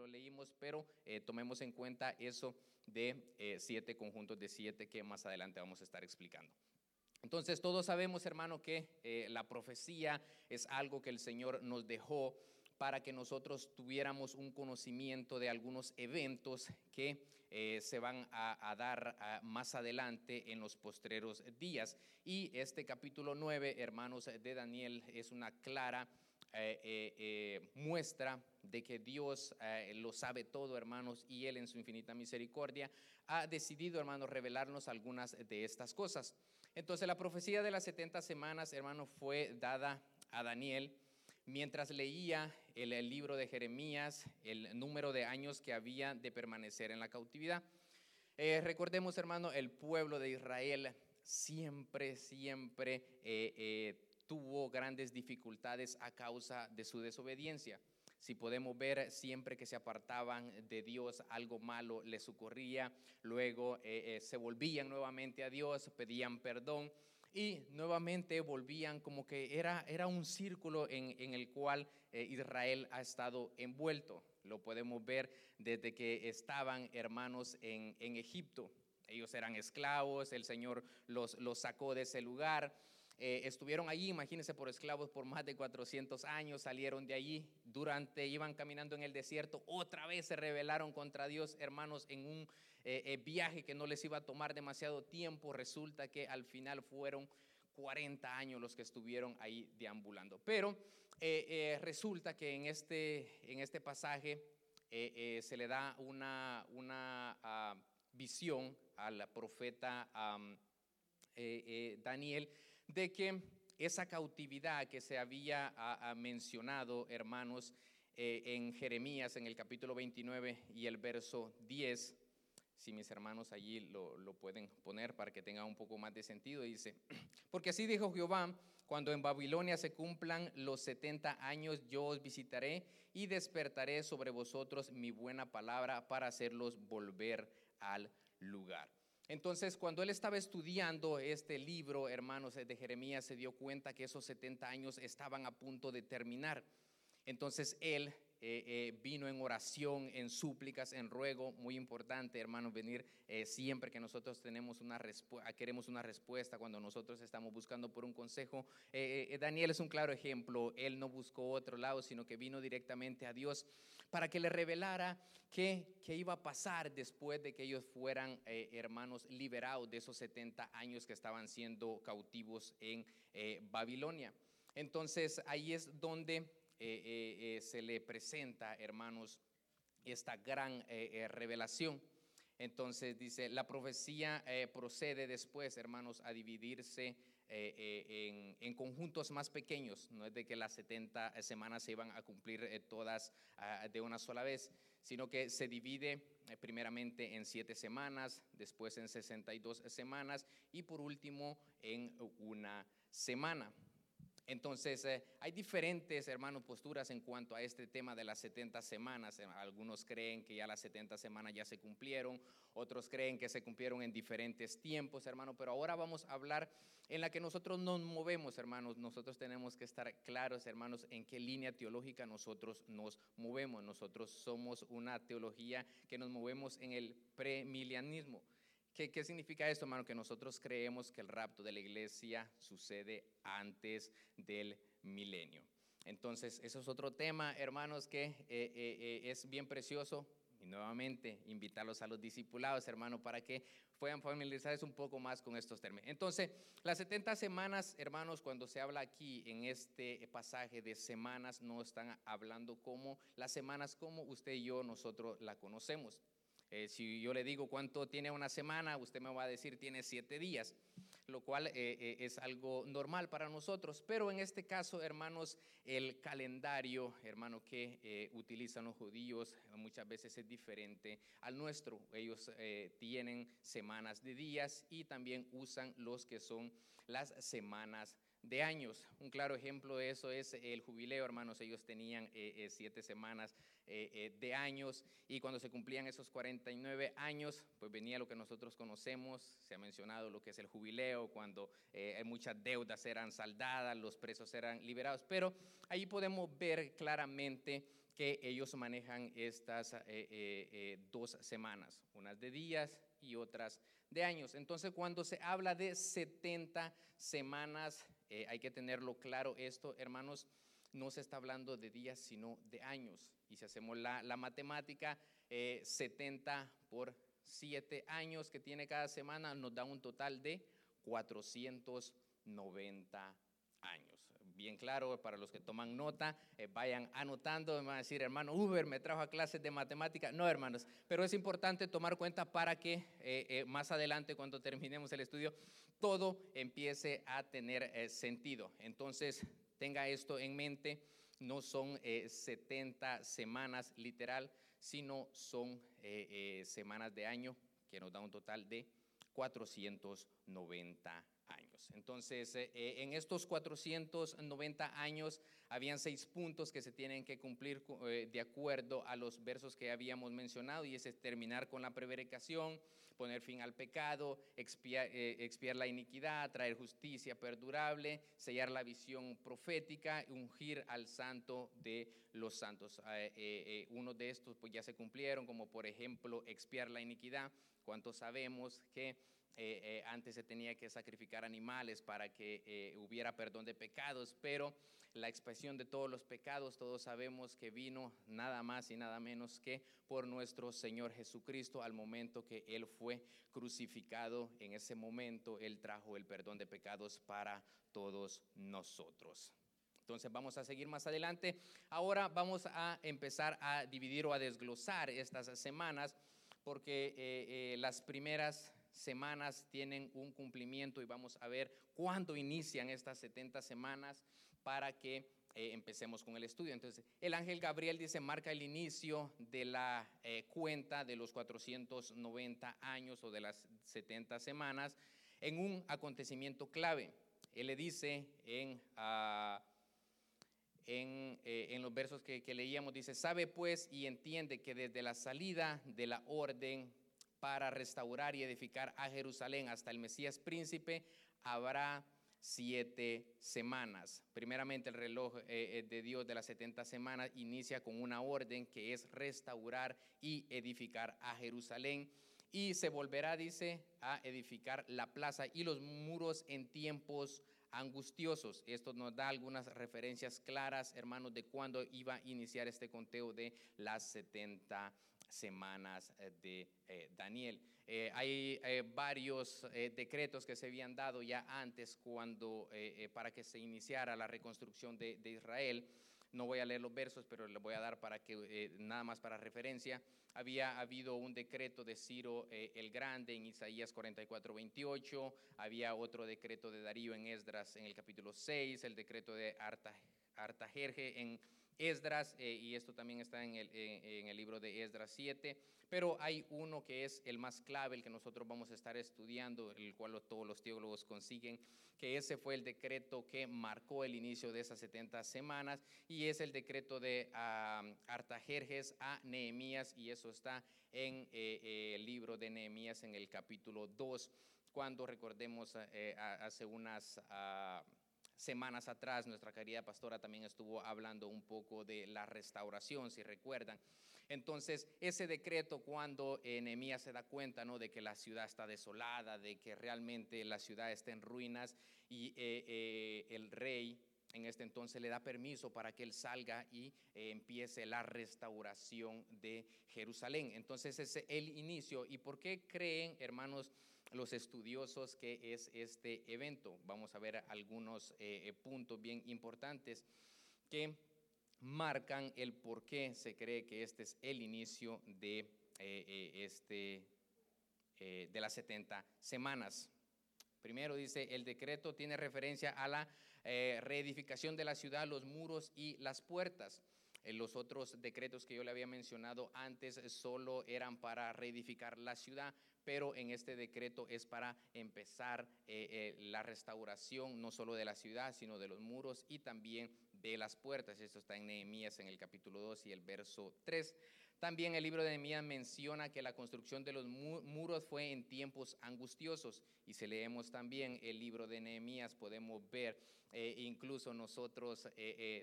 lo leímos, pero tomemos en cuenta eso de siete conjuntos de siete que más adelante vamos a estar explicando. Entonces todos sabemos, hermano, que la profecía es algo que el Señor nos dejó para que nosotros tuviéramos un conocimiento de algunos eventos que eh, se van a, dar ah, más adelante en los postreros días. Y este capítulo 9, hermanos de Daniel, es una clara eh, eh, muestra de que Dios lo sabe todo, hermanos, y Él en su infinita misericordia ha decidido, hermanos, revelarnos algunas de estas cosas. Entonces la profecía de las 70 semanas, hermanos, fue dada a Daniel mientras leía el, libro de Jeremías, el número de años que había de permanecer en la cautividad. Eh, recordemos, hermano, el pueblo de Israel siempre, siempre eh, eh, tuvo grandes dificultades a causa de su desobediencia. Si podemos ver, siempre que se apartaban de Dios, algo malo les ocurría, luego se volvían nuevamente a Dios, pedían perdón y nuevamente volvían como que era, era un círculo en, el cual eh, Israel ha estado envuelto. Lo podemos ver desde que estaban hermanos en, Egipto. Ellos eran esclavos, el Señor los, los sacó de ese lugar eh, estuvieron allí, imagínense, por esclavos por más de 400 años, salieron de allí, durante, iban caminando en el desierto, otra vez se rebelaron contra Dios, hermanos, en un eh, eh, viaje que no les iba a tomar demasiado tiempo, resulta que al final fueron 40 años los que estuvieron ahí deambulando. Pero resulta que en este, en este pasaje se le da una, una ah, visión al profeta Daniel de que esa cautividad que se había mencionado, hermanos, eh, en Jeremías, en el capítulo 29 y el verso 10, si mis hermanos allí lo, lo, pueden poner para que tenga un poco más de sentido, dice, porque así dijo Jehová, cuando en Babilonia se cumplan los 70 años, yo os visitaré y despertaré sobre vosotros mi buena palabra para hacerlos volver al lugar. Entonces, cuando él estaba estudiando este libro, hermanos, de Jeremías, se dio cuenta que esos 70 años estaban a punto de terminar. Entonces, él eh, eh, vino en oración, en súplicas, en ruego, muy importante, hermanos, venir eh, siempre que nosotros tenemos una queremos una respuesta, cuando nosotros estamos buscando por un consejo. Daniel es un claro ejemplo, él no buscó otro lado, sino que vino directamente a Dios para que le revelara qué, qué iba a pasar después de que ellos fueran, hermanos, liberados de esos 70 años que estaban siendo cautivos en Babilonia. Entonces ahí es donde eh, eh, eh, se le presenta, hermanos, esta gran revelación. Entonces dice, la profecía procede después, hermanos, a dividirse en, conjuntos más pequeños. No es de que las 70 semanas se iban a cumplir todas ah, de una sola vez, sino que se divide primeramente en siete semanas, después en 62 semanas y por último en una semana. Entonces, eh, hay diferentes, hermanos, posturas en cuanto a este tema de las 70 semanas. Eh, algunos creen que ya las 70 semanas ya se cumplieron, otros creen que se cumplieron en diferentes tiempos, hermano, pero ahora vamos a hablar en la que nosotros nos movemos, hermanos. Nosotros tenemos que estar claros, hermanos, en qué línea teológica nosotros nos movemos. Nosotros somos una teología que nos movemos en el premilianismo. ¿Qué, significa esto, hermano? Que nosotros creemos que el rapto de la iglesia sucede antes del milenio. Entonces, eso es otro tema, hermanos, que eh, eh, eh, es bien precioso. Y nuevamente, invitarlos a los discipulados, hermano, para que puedan familiarizarse un poco más con estos términos. Entonces, las 70 semanas, hermanos, cuando se habla aquí en este pasaje de semanas, no están hablando como las semanas como usted y yo, nosotros la conocemos. Eh, si yo le digo cuánto tiene una semana, usted me va a decir tiene siete días, lo cual eh, eh, es algo normal para nosotros. Pero en este caso, hermanos, el calendario, hermano, que utilizan los judíos muchas veces es diferente al nuestro. Ellos tienen semanas de días y también usan los que son las semanas de años. Un claro ejemplo de eso es el jubileo, hermanos. Ellos tenían eh, eh, siete semanas eh, de años y cuando se cumplían esos 49 años, pues venía lo que nosotros conocemos. Se ha mencionado lo que es el jubileo, cuando muchas deudas eran saldadas, los presos eran liberados. Pero ahí podemos ver claramente que ellos manejan estas dos semanas, unas de días y otras de años. Entonces, cuando se habla de 70 semanas, hay que tenerlo claro esto, hermanos, no se está hablando de días, sino de años. Y si hacemos la, matemática, 70 por 7 años que tiene cada semana nos da un total de 490 años. Bien claro, para los que toman nota, eh, vayan anotando, me van a decir, hermano, Uber me trajo a clases de matemática. No, hermanos, pero es importante tomar cuenta para que eh, eh, más adelante, cuando terminemos el estudio, todo empiece a tener sentido. Entonces, tenga esto en mente, no son 70 semanas literal, sino son semanas de año, que nos da un total de 490 Entonces, eh, eh, en estos 490 años habían seis puntos que se tienen que cumplir eh, de acuerdo a los versos que habíamos mencionado y es terminar con la prevaricación, poner fin al pecado, expiar, la iniquidad, traer justicia perdurable, sellar la visión profética, ungir al santo de los santos. uno de estos pues ya se cumplieron, como por ejemplo expiar la iniquidad. ¿Cuántos sabemos que eh, eh, antes se tenía que sacrificar animales para que eh, hubiera perdón de pecados, pero la expresión de todos los pecados, todos sabemos que vino nada más y nada menos que por nuestro Señor Jesucristo al momento que Él fue crucificado. En ese momento Él trajo el perdón de pecados para todos nosotros. Entonces vamos a seguir más adelante. Ahora vamos a empezar a dividir o a desglosar estas semanas porque las primeras semanas tienen un cumplimiento y vamos a ver cuándo inician estas 70 semanas para que eh, empecemos con el estudio. Entonces, el ángel Gabriel dice, marca el inicio de la eh, cuenta de los 490 años o de las 70 semanas en un acontecimiento clave. Él le dice en, ah, eh, en, los versos que leíamos, dice, sabe pues y entiende que desde la salida de la orden para restaurar y edificar a Jerusalén hasta el Mesías príncipe, habrá siete semanas. Primeramente el reloj eh, eh, de Dios de las 70 semanas inicia con una orden que es restaurar y edificar a Jerusalén. Y se volverá, dice, a edificar la plaza y los muros en tiempos angustiosos. Esto nos da algunas referencias claras, hermanos, de cuándo iba a iniciar este conteo de las 70 semanas eh, de eh, Daniel. Eh, hay varios decretos que se habían dado ya antes cuando, para que se iniciara la reconstrucción de, Israel. No voy a leer los versos, pero les voy a dar para que, nada más para referencia. Había habido un decreto de Ciro el Grande en Isaías 44, 28. Había otro decreto de Darío en Esdras en el capítulo 6. El decreto de Artajerje en Esdras, eh, y esto también está en el, en el, libro de Esdras 7, pero hay uno que es el más clave, el que nosotros vamos a estar estudiando, el cual todos los teólogos consiguen, que ese fue el decreto que marcó el inicio de esas 70 semanas, y es el decreto de Artajerjes a Nehemías, y eso está en eh, eh, el libro de Nehemías en el capítulo 2, cuando recordemos hace unas... Ah, semanas atrás nuestra querida pastora también estuvo hablando un poco de la restauración, si recuerdan. Entonces, ese decreto cuando Nehemías se da cuenta ¿no? de que la ciudad está desolada, de que realmente la ciudad está en ruinas y eh, eh, el rey en este entonces le da permiso para que él salga y eh, empiece la restauración de Jerusalén. Entonces, es el inicio. ¿Y por qué creen, hermanos? Los estudiosos qué es este evento. Vamos a ver algunos eh, eh, puntos bien importantes que marcan el por qué se cree que este es el inicio de, eh, este, de las 70 semanas. Primero dice, el decreto tiene referencia a la reedificación de la ciudad, los muros y las puertas. los otros decretos que yo le había mencionado antes solo eran para reedificar la ciudad, pero en este decreto es para empezar eh, eh, la restauración no solo de la ciudad, sino de los muros y también de las puertas. Esto está en Nehemías en el capítulo 2 y el verso 3. También el libro de Nehemías menciona que la construcción de los muros fue en tiempos angustiosos. Y si leemos también el libro de Nehemías, podemos ver, eh, incluso nosotros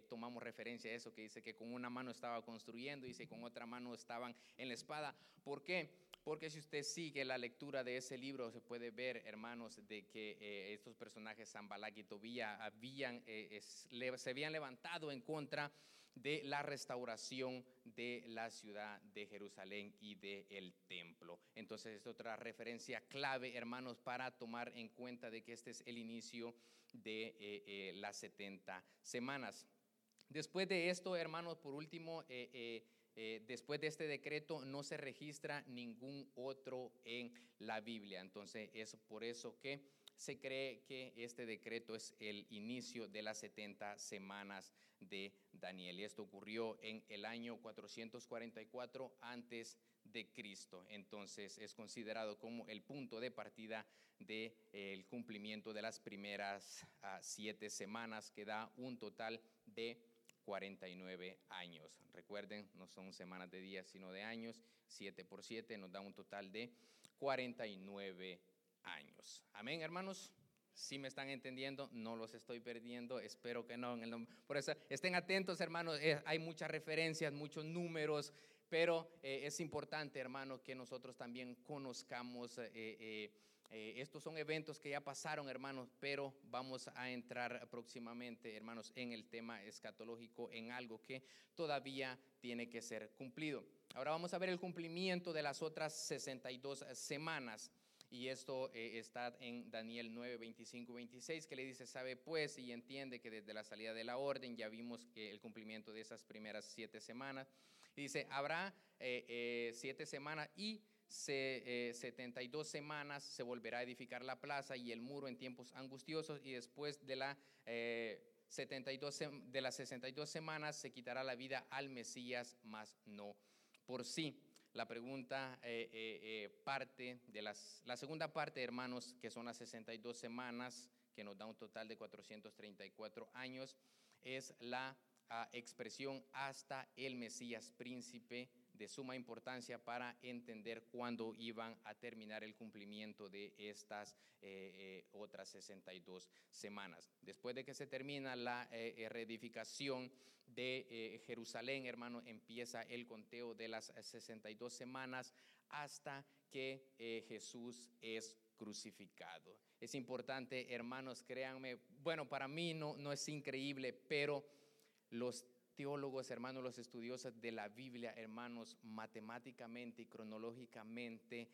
tomamos referencia a eso, que dice que con una mano estaba construyendo y con otra mano estaban en la espada. ¿Por qué? Porque si usted sigue la lectura de ese libro, se puede ver, hermanos, de que estos personajes, Zambalak y Tobía, habían, se habían levantado en contra de la restauración de la ciudad de Jerusalén y del templo. Entonces es otra referencia clave, hermanos, para tomar en cuenta de que este es el inicio de eh, eh, las 70 semanas. Después de esto, hermanos, por último, eh, después de este decreto no se registra ningún otro en la Biblia. Entonces es por eso que se cree que este decreto es el inicio de las 70 semanas de Daniel. Y esto ocurrió en el año 444 antes de Cristo. Entonces es considerado como el punto de partida del de, cumplimiento de las primeras ah, siete semanas, que da un total de 49 años. Recuerden, no son semanas de días, sino de años. 7 por 7 nos da un total de 49 años. Amén, hermanos. Si me están entendiendo, no los estoy perdiendo, espero que no. Por eso estén atentos, hermanos, eh, hay muchas referencias, muchos números, pero eh, es importante, hermanos, que nosotros también conozcamos. Eh, estos son eventos que ya pasaron, hermanos, pero vamos a entrar próximamente, hermanos, en el tema escatológico, en algo que todavía tiene que ser cumplido. Ahora vamos a ver el cumplimiento de las otras 62 semanas. Y esto eh, está en Daniel 9, 25, 26, que le dice, sabe pues y entiende que desde la salida de la orden ya vimos que el cumplimiento de esas primeras siete semanas. Y dice, habrá eh, eh, siete semanas y se, 72 semanas se volverá a edificar la plaza y el muro en tiempos angustiosos y después de la... 72, de las 62 semanas se quitará la vida al Mesías, mas no por sí. La pregunta eh, eh, eh, parte de las, la segunda parte, hermanos, que son las 62 semanas, que nos da un total de 434 años, es la ah, expresión hasta el Mesías príncipe de suma importancia para entender cuándo iban a terminar el cumplimiento de estas otras 62 semanas. Después de que se termina la reedificación de eh, Jerusalén, hermano, empieza el conteo de las 62 semanas hasta que eh, Jesús es crucificado. Es importante, hermanos, créanme, bueno, para mí no, no es increíble, pero los teólogos, hermanos, los estudiosos de la Biblia, hermanos, matemáticamente y cronológicamente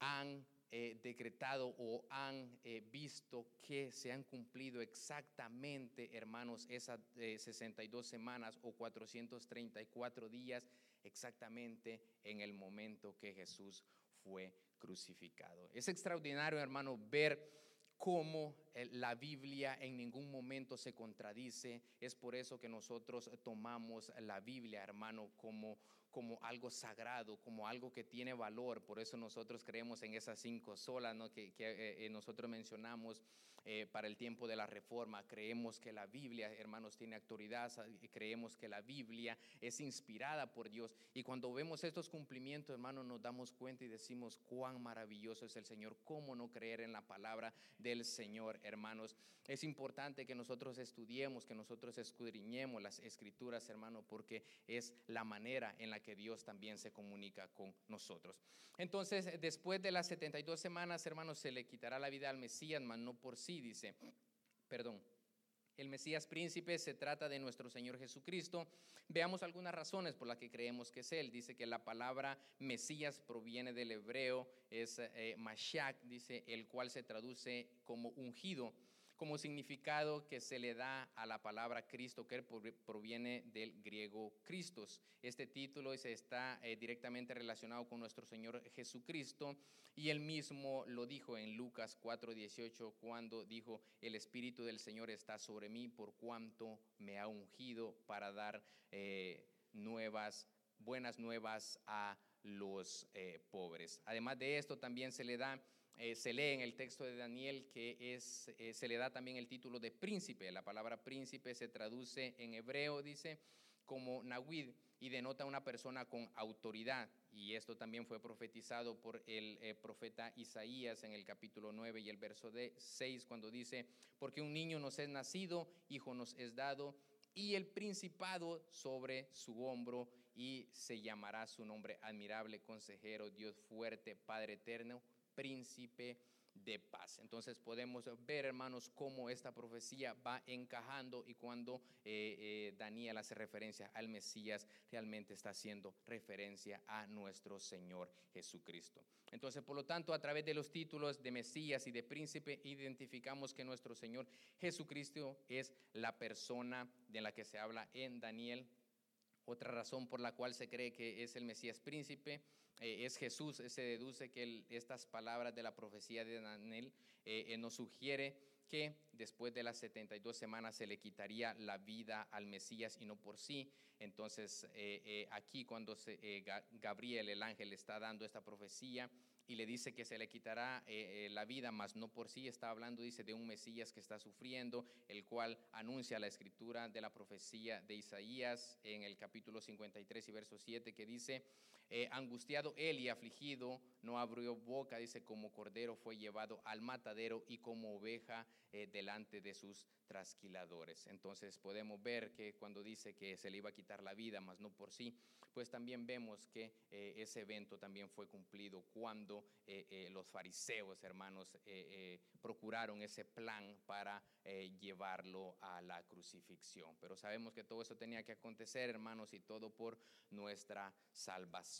han eh, decretado o han eh, visto que se han cumplido exactamente, hermanos, esas 62 eh, semanas o 434 días exactamente en el momento que Jesús fue crucificado. Es extraordinario, hermano, ver cómo la Biblia en ningún momento se contradice. Es por eso que nosotros tomamos la Biblia, hermano, como como algo sagrado, como algo que tiene valor. Por eso nosotros creemos en esas cinco solas que, eh, eh, nosotros mencionamos eh, para el tiempo de la reforma. Creemos que la Biblia, hermanos, tiene autoridad, creemos que la Biblia es inspirada por Dios. Y cuando vemos estos cumplimientos, hermanos, nos damos cuenta y decimos cuán maravilloso es el Señor, cómo no creer en la palabra del Señor, hermanos. Es importante que nosotros estudiemos, que nosotros escudriñemos las escrituras, hermanos, porque es la manera en la que Dios también se comunica con nosotros. Entonces, después de las 72 semanas, hermanos, se le quitará la vida al Mesías, mas no por sí, dice, perdón. El Mesías príncipe se trata de nuestro Señor Jesucristo. Veamos algunas razones por las que creemos que es Él. Dice que la palabra Mesías proviene del hebreo, es eh, dice, el cual se traduce como ungido como significado que se le da a la palabra Cristo, que proviene del griego Christos. Este título está eh, directamente relacionado con nuestro Señor Jesucristo y él mismo lo dijo en Lucas 4:18 cuando dijo, el Espíritu del Señor está sobre mí por cuanto me ha ungido para dar eh, nuevas, buenas nuevas a los eh, pobres. Además de esto, también se le da eh, se lee en el texto de Daniel que es, eh, se le da también el título de príncipe. La palabra príncipe se traduce en hebreo, dice, como Nawid, y denota una persona con autoridad. Y esto también fue profetizado por el eh, profeta Isaías en el capítulo 9 y el verso de 6, cuando dice, porque un niño nos es nacido, hijo nos es dado, y el principado sobre su hombro, y se llamará su nombre admirable, consejero, Dios fuerte, Padre eterno, príncipe de paz. Entonces podemos ver, hermanos, cómo esta profecía va encajando y cuando eh, eh, Daniel hace referencia al Mesías, realmente está haciendo referencia a nuestro Señor Jesucristo. Entonces, por lo tanto, a través de los títulos de Mesías y de príncipe, identificamos que nuestro Señor Jesucristo es la persona de la que se habla en Daniel. Otra razón por la cual se cree que es el Mesías príncipe eh, es Jesús, se deduce que estas palabras de la profecía de Daniel eh, eh, nos sugiere que después de las 72 semanas se le quitaría la vida al Mesías y no por sí. Entonces aquí cuando Gabriel, el ángel, está dando esta profecía, y le dice que se le quitará la vida, mas no por sí está hablando, dice, de un Mesías que está sufriendo, el cual anuncia la escritura de la profecía de Isaías en el capítulo 53 y verso 7, que dice, eh, angustiado él y afligido, no abrió boca, dice, como cordero fue llevado al matadero y como oveja eh, delante de sus trasquiladores. Entonces podemos ver que cuando dice que se le iba a quitar la vida, mas no por sí, pues también vemos que eh, ese evento también fue cumplido cuando los fariseos, hermanos, procuraron ese plan para llevarlo a la crucifixión. Pero sabemos que todo eso tenía que acontecer, hermanos, y todo por nuestra salvación.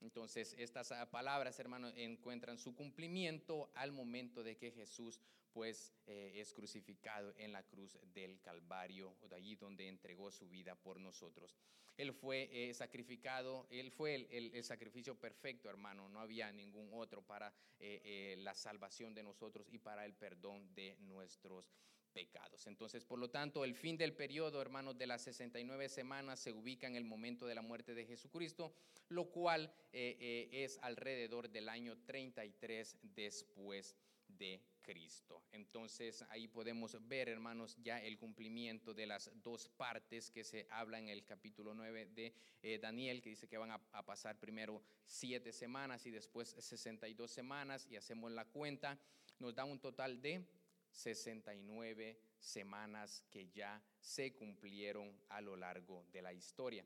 Entonces, estas ah, palabras, hermanos, encuentran su cumplimiento al momento de que Jesús, pues, eh, es crucificado en la cruz del Calvario, de allí donde entregó su vida por nosotros. Él fue eh, sacrificado, él fue el, sacrificio perfecto, hermano. No había ningún otro para eh, la salvación de nosotros y para el perdón de nuestros pecados. Entonces, por lo tanto, el fin del periodo, hermanos, de las 69 semanas se ubica en el momento de la muerte de Jesucristo, lo cual eh, eh, es alrededor del año 33 después de Cristo. Entonces ahí podemos ver, hermanos, ya el cumplimiento de las dos partes que se habla en el capítulo 9 de eh, Daniel, que dice que van a, a, pasar primero siete semanas y después 62 semanas, y hacemos la cuenta, nos da un total de 69 semanas que ya se cumplieron a lo largo de la historia.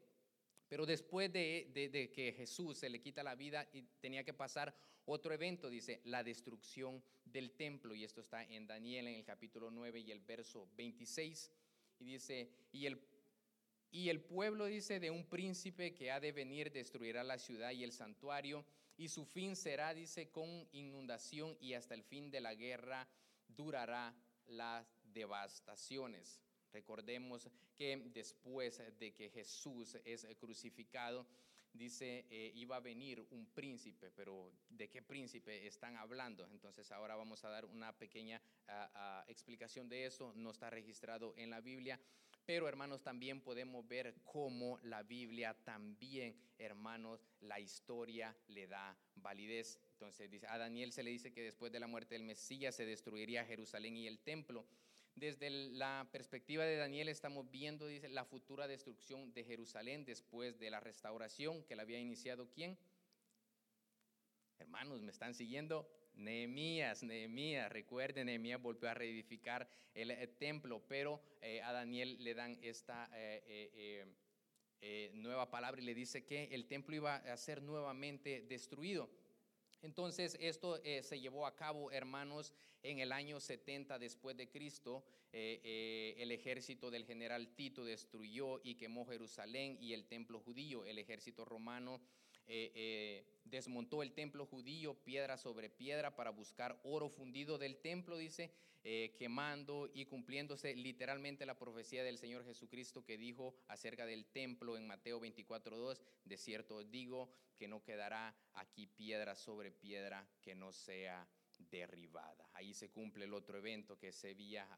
Pero después de, que Jesús se le quita la vida y tenía que pasar otro evento, dice, la destrucción del templo. Y esto está en Daniel en el capítulo 9 y el verso 26. Y dice, y el, y el pueblo dice de un príncipe que ha de venir destruirá la ciudad y el santuario. Y su fin será, dice, con inundación y hasta el fin de la guerra durará las devastaciones. Recordemos que después de que Jesús es crucificado, dice, eh, iba a venir un príncipe, pero ¿de qué príncipe están hablando? Entonces ahora vamos a dar una pequeña ah, ah, explicación de eso, no está registrado en la Biblia, pero hermanos también podemos ver cómo la Biblia también, hermanos, la historia le da validez. Entonces dice, a Daniel se le dice que después de la muerte del Mesías se destruiría Jerusalén y el templo. Desde la perspectiva de Daniel estamos viendo, dice, la futura destrucción de Jerusalén después de la restauración que la había iniciado quién? Hermanos, ¿me están siguiendo? Nehemías, Nehemías, recuerden, Nehemías volvió a reedificar el, eh, templo, pero eh, a Daniel le dan esta eh, nueva palabra y le dice que el templo iba a ser nuevamente destruido. Entonces esto se llevó a cabo, hermanos, en el año 70 después de Cristo. El ejército del general Tito destruyó y quemó Jerusalén y el templo judío. El ejército romano desmontó el templo judío piedra sobre piedra para buscar oro fundido del templo, dice, quemando y cumpliéndose literalmente la profecía del Señor Jesucristo que dijo acerca del templo en Mateo 24.2, de cierto digo que no quedará aquí piedra sobre piedra que no sea derribada. Ahí se cumple el otro evento que se había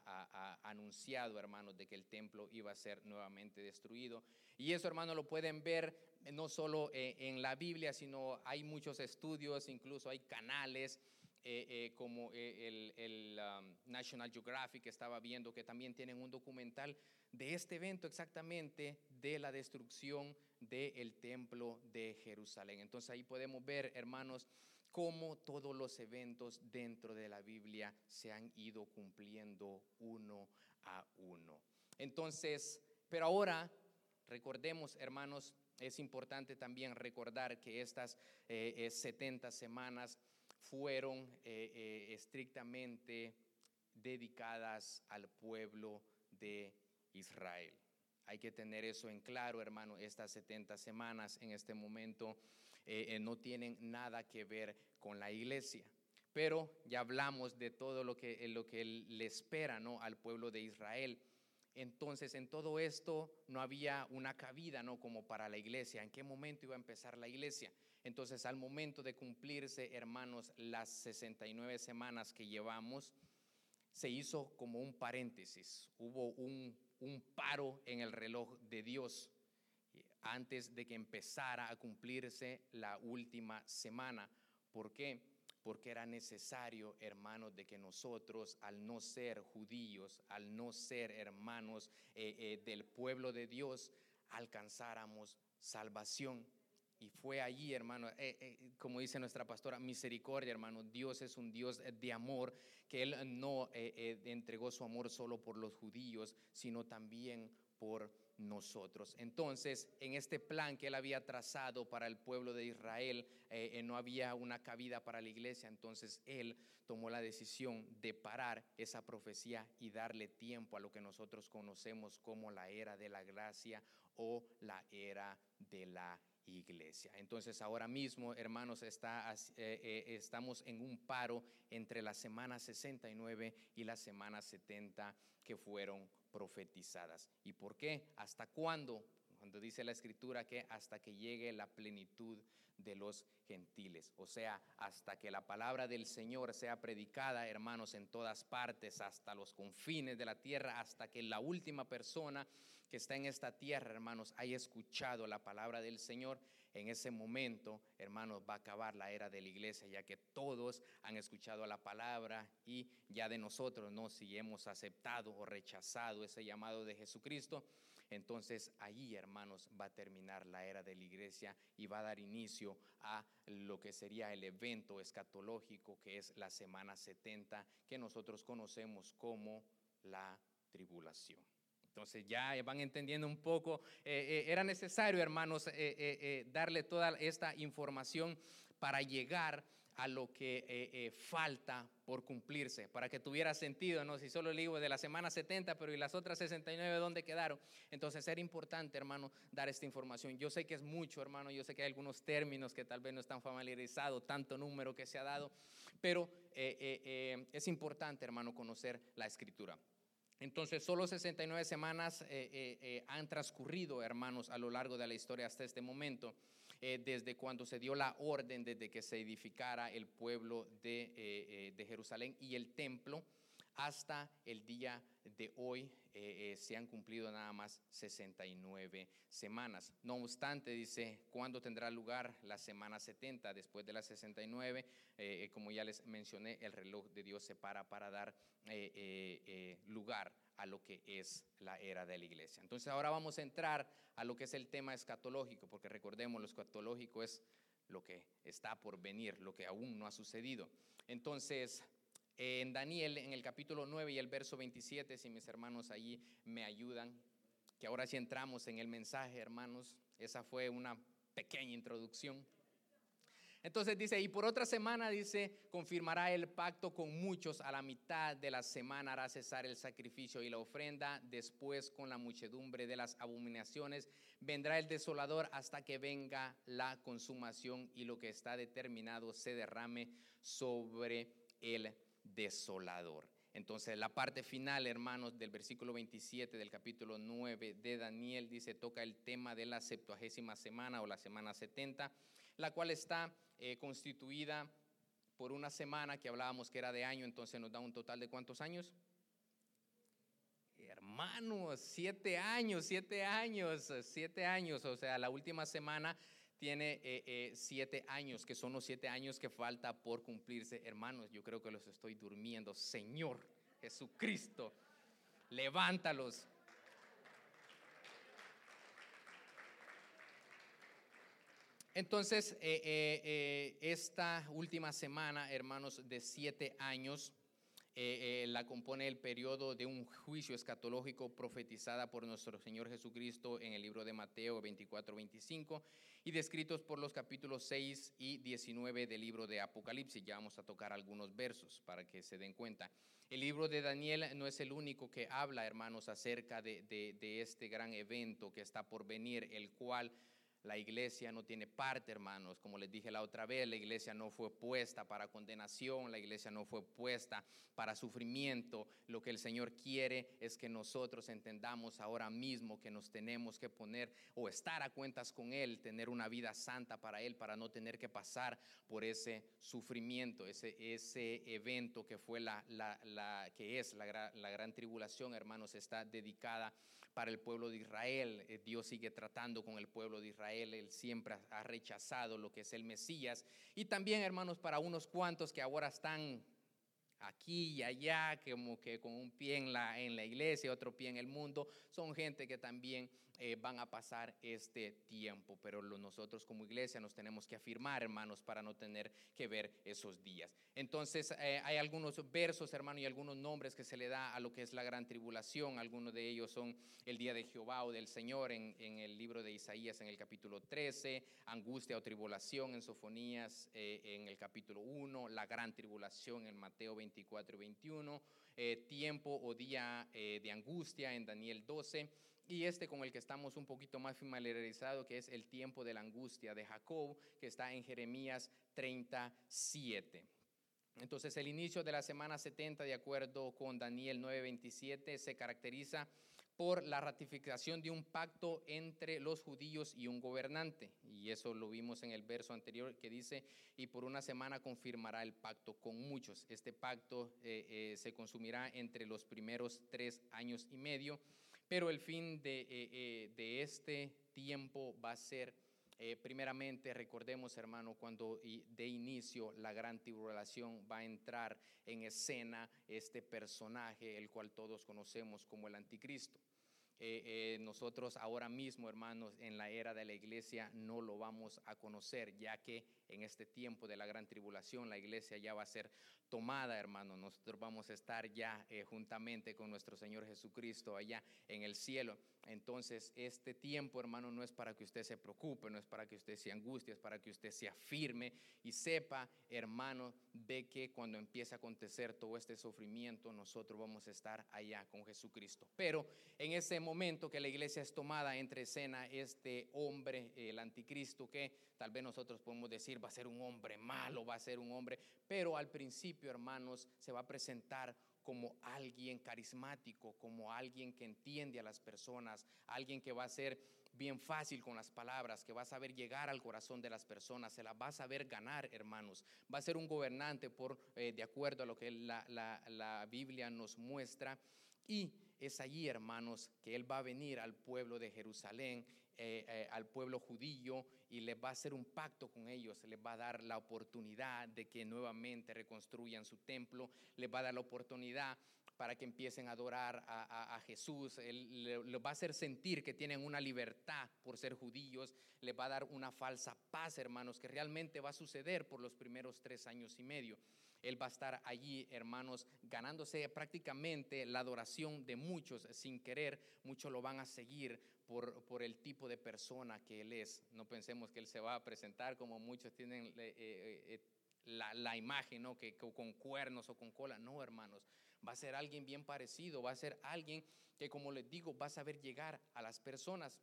anunciado, hermanos, de que el templo iba a ser nuevamente destruido. Y eso, hermanos, lo pueden ver no solo eh, en la Biblia, sino hay muchos estudios, incluso hay canales eh, eh, como el, um, National Geographic estaba viendo que también tienen un documental de este evento exactamente de la destrucción del templo de Jerusalén. Entonces ahí podemos ver, hermanos, cómo todos los eventos dentro de la Biblia se han ido cumpliendo uno a uno. Entonces, pero ahora recordemos, hermanos, es importante también recordar que estas 70 eh, semanas fueron eh, eh, estrictamente dedicadas al pueblo de Israel. Hay que tener eso en claro, hermano. Estas 70 semanas en este momento eh, no tienen nada que ver con la iglesia. Pero ya hablamos de todo lo que, lo que le espera ¿no? al pueblo de Israel. Entonces, en todo esto no había una cabida, ¿no? Como para la iglesia. ¿En qué momento iba a empezar la iglesia? Entonces, al momento de cumplirse, hermanos, las 69 semanas que llevamos, se hizo como un paréntesis. Hubo un, un paro en el reloj de Dios antes de que empezara a cumplirse la última semana. ¿Por qué? porque era necesario, hermanos, de que nosotros, al no ser judíos, al no ser hermanos eh, eh, del pueblo de Dios, alcanzáramos salvación. Y fue allí, hermano, eh, como dice nuestra pastora, misericordia, hermano. Dios es un Dios de amor, que Él no entregó su amor solo por los judíos, sino también por nosotros. Entonces, en este plan que él había trazado para el pueblo de Israel, eh, eh, no había una cabida para la iglesia, entonces él tomó la decisión de parar esa profecía y darle tiempo a lo que nosotros conocemos como la era de la gracia o la era de la iglesia. Entonces ahora mismo, hermanos, está, eh, estamos en un paro entre la semana 69 y la semana 70 que fueron profetizadas. ¿Y por qué? ¿Hasta cuándo? Cuando dice la escritura que hasta que llegue la plenitud de los gentiles, o sea, hasta que la palabra del Señor sea predicada, hermanos, en todas partes, hasta los confines de la tierra, hasta que la última persona que está en esta tierra, hermanos, haya escuchado la palabra del Señor, en ese momento, hermanos, va a acabar la era de la iglesia, ya que todos han escuchado la palabra y ya de nosotros, ¿no? Si hemos aceptado o rechazado ese llamado de Jesucristo, entonces allí, hermanos, va a terminar la era de la iglesia y va a dar inicio a lo que sería el evento escatológico, que es la semana 70, que nosotros conocemos como la tribulación. Entonces ya van entendiendo un poco, eh, eh, era necesario, hermanos, eh, darle toda esta información para llegar a lo que falta por cumplirse, para que tuviera sentido, ¿no? Si solo digo de la semana 70, pero ¿y las otras 69 dónde quedaron? Entonces era importante, hermano, dar esta información. Yo sé que es mucho, hermano, yo sé que hay algunos términos que tal vez no están familiarizados, tanto número que se ha dado, pero es importante, hermano, conocer la escritura. Entonces, solo 69 semanas eh, eh, eh, han transcurrido, hermanos, a lo largo de la historia hasta este momento, desde cuando se dio la orden, desde que se edificara el pueblo de, de Jerusalén y el templo, hasta el día de hoy se han cumplido nada más 69 semanas. No obstante, dice, ¿cuándo tendrá lugar la semana 70? Después de las 69, como ya les mencioné, el reloj de Dios se para para dar eh, eh, eh, lugar a lo que es la era de la iglesia. Entonces ahora vamos a entrar a lo que es el tema escatológico, porque recordemos, lo escatológico es lo que está por venir, lo que aún no ha sucedido. Entonces, en Daniel, en el capítulo 9 y el verso 27, si mis hermanos allí me ayudan, que ahora sí entramos en el mensaje, hermanos, esa fue una pequeña introducción. Entonces dice, y por otra semana dice, confirmará el pacto con muchos, a la mitad de la semana hará cesar el sacrificio y la ofrenda, después con la muchedumbre de las abominaciones vendrá el desolador hasta que venga la consumación y lo que está determinado se derrame sobre el desolador. Entonces la parte final, hermanos, del versículo 27 del capítulo 9 de Daniel dice, toca el tema de la septuagésima semana o la semana 70, la cual está eh, constituida por una semana que hablábamos que era de año, entonces nos da un total de cuántos años? Hermanos, siete años, siete años, siete años, o sea, la última semana tiene eh, eh, siete años, que son los siete años que falta por cumplirse. Hermanos, yo creo que los estoy durmiendo. Señor Jesucristo, levántalos. Entonces, eh, esta última semana, hermanos, de siete años, eh, eh, la compone el periodo de un juicio escatológico profetizada por nuestro Señor Jesucristo en el libro de Mateo 24-25 y descritos por los capítulos 6 y 19 del libro de Apocalipsis. Ya vamos a tocar algunos versos para que se den cuenta. El libro de Daniel no es el único que habla, hermanos, acerca de, de este gran evento que está por venir, el cual la iglesia no tiene parte, hermanos. Como les dije la otra vez, la iglesia no fue puesta para condenación, la iglesia no fue puesta para sufrimiento. Lo que el Señor quiere es que nosotros entendamos ahora mismo que nos tenemos que poner o estar a cuentas con Él, tener una vida santa para Él, para no tener que pasar por ese sufrimiento, ese, ese evento que fue la, la, que es la, la gran tribulación, hermanos, está dedicada para el pueblo de Israel. Eh, Dios sigue tratando con el pueblo de Israel. Él siempre ha rechazado lo que es el Mesías. Y también, hermanos, para unos cuantos que ahora están aquí y allá, como que con un pie en la, en la iglesia, otro pie en el mundo, son gente que también eh, van a pasar este tiempo, pero nosotros como iglesia nos tenemos que afirmar, hermanos, para no tener que ver esos días. Entonces, eh, hay algunos versos, hermano, y algunos nombres que se le da a lo que es la gran tribulación. Algunos de ellos son el día de Jehová o del Señor en, el libro de Isaías en el capítulo 13, angustia o tribulación en Sofonías eh, en el capítulo 1, la gran tribulación en Mateo 24 y 21, tiempo o día de angustia en Daniel 12 y este con el que estamos un poquito más familiarizados, que es el tiempo de la angustia de Jacob, que está en Jeremías 37. Entonces el inicio de la semana 70, de acuerdo con Daniel 9:27, se caracteriza por la ratificación de un pacto entre los judíos y un gobernante. Y eso lo vimos en el verso anterior que dice, y por una semana confirmará el pacto con muchos. Este pacto eh, eh, se consumirá entre los primeros tres años y medio pero el fin de, eh, eh, de este tiempo va a ser, eh, primeramente, recordemos hermano, cuando de inicio la gran tribulación va a entrar en escena este personaje, el cual todos conocemos como el anticristo. nosotros ahora mismo, hermanos, en la era de la iglesia no lo vamos a conocer, ya que en este tiempo de la gran tribulación la iglesia ya va a ser tomada, hermano. Nosotros vamos a estar ya eh, juntamente con nuestro Señor Jesucristo allá en el cielo. Entonces, este tiempo, hermano, no es para que usted se preocupe, no es para que usted se angustie, es para que usted se afirme y sepa, hermano, de que cuando empiece a acontecer todo este sufrimiento, nosotros vamos a estar allá con Jesucristo. Pero en ese momento que la iglesia es tomada entre escena, este hombre, el anticristo, que tal vez nosotros podemos decir va a ser un hombre malo, va a ser un hombre, pero al principio, hermanos, se va a presentar como alguien carismático, como alguien que entiende a las personas, alguien que va a ser bien fácil con las palabras, que va a saber llegar al corazón de las personas, se la va a saber ganar, hermanos. Va a ser un gobernante por, eh, de acuerdo a lo que la, la Biblia nos muestra. Y es allí, hermanos, que Él va a venir al pueblo de Jerusalén eh, eh, al pueblo judío y les va a hacer un pacto con ellos, les va a dar la oportunidad de que nuevamente reconstruyan su templo, les va a dar la oportunidad para que empiecen a adorar a, Jesús, Él les va a hacer sentir que tienen una libertad por ser judíos, les va a dar una falsa paz, hermanos, que realmente va a suceder por los primeros tres años y medio. Él va a estar allí, hermanos, ganándose prácticamente la adoración de muchos sin querer. Muchos lo van a seguir por, por, el tipo de persona que Él es. No pensemos que Él se va a presentar como muchos tienen eh, eh, eh, la, la, imagen, ¿no? Que, que, con cuernos o con cola. No, hermanos. Va a ser alguien bien parecido. Va a ser alguien que, como les digo, va a saber llegar a las personas.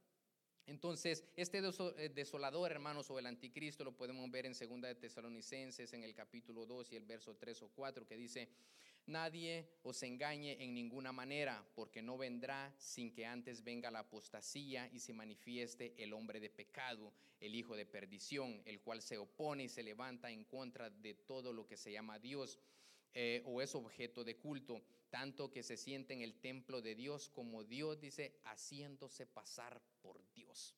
Entonces, este desolador, hermanos, o el anticristo lo podemos ver en Segunda de Tesalonicenses, en el capítulo 2 y el verso 3 o 4, que dice, Nadie os engañe en ninguna manera, porque no vendrá sin que antes venga la apostasía y se manifieste el hombre de pecado, el hijo de perdición, el cual se opone y se levanta en contra de todo lo que se llama Dios eh, o es objeto de culto, tanto que se siente en el templo de Dios como Dios dice, haciéndose pasar por Dios.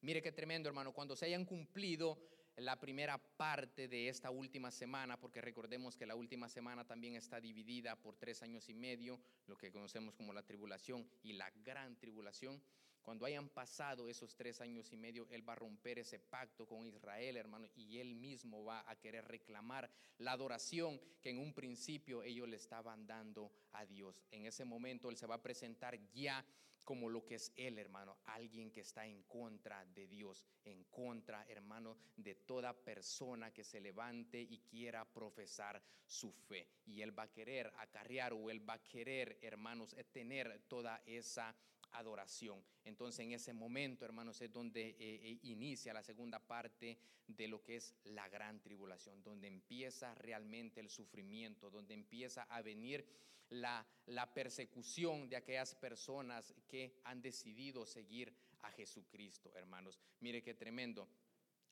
Mire qué tremendo, hermano, cuando se hayan cumplido la primera parte de esta última semana, porque recordemos que la última semana también está dividida por tres años y medio, lo que conocemos como la tribulación y la gran tribulación. Cuando hayan pasado esos tres años y medio, Él va a romper ese pacto con Israel, hermano, y Él mismo va a querer reclamar la adoración que en un principio ellos le estaban dando a Dios. En ese momento Él se va a presentar ya como lo que es Él, hermano, alguien que está en contra de Dios, en contra, hermano, de toda persona que se levante y quiera profesar su fe. Y Él va a querer acarrear o Él va a querer, hermanos, tener toda esa adoración. Entonces en ese momento, hermanos, es donde eh, eh, inicia la segunda parte de lo que es la gran tribulación, donde empieza realmente el sufrimiento, donde empieza a venir la, persecución de aquellas personas que han decidido seguir a Jesucristo, hermanos. Mire qué tremendo.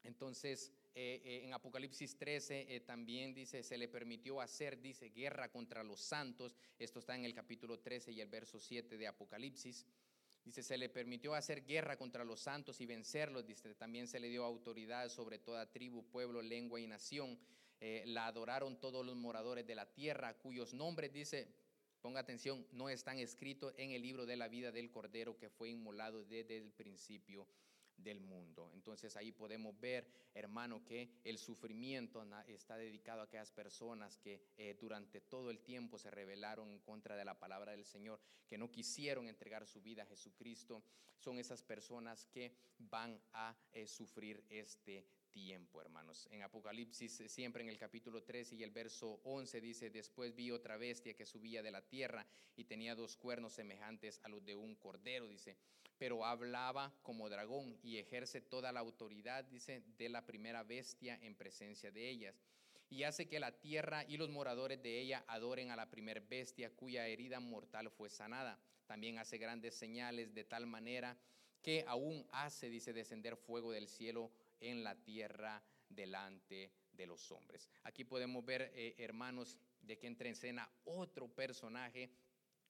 Entonces, eh, en Apocalipsis 13 también dice, se le permitió hacer, dice, guerra contra los santos. Esto está en el capítulo 13 y el verso 7 de Apocalipsis. Dice, se le permitió hacer guerra contra los santos y vencerlos. Dice, también se le dio autoridad sobre toda tribu, pueblo, lengua y nación. Eh, la adoraron todos los moradores de la tierra, cuyos nombres, dice, ponga atención, no están escritos en el libro de la vida del Cordero que fue inmolado desde el principio del mundo. Entonces ahí podemos ver, hermano, que el sufrimiento está dedicado a aquellas personas que eh, durante todo el tiempo se rebelaron en contra de la palabra del Señor, que no quisieron entregar su vida a Jesucristo. Son esas personas que van a eh, sufrir este tiempo, hermanos. En Apocalipsis, eh, siempre en el capítulo 13 y el verso 11 dice, después vi otra bestia que subía de la tierra y tenía dos cuernos semejantes a los de un cordero, dice pero hablaba como dragón y ejerce toda la autoridad, dice, de la primera bestia en presencia de ellas. Y hace que la tierra y los moradores de ella adoren a la primera bestia cuya herida mortal fue sanada. También hace grandes señales de tal manera que aún hace, dice, descender fuego del cielo en la tierra delante de los hombres. Aquí podemos ver, eh, hermanos, de que entra en escena otro personaje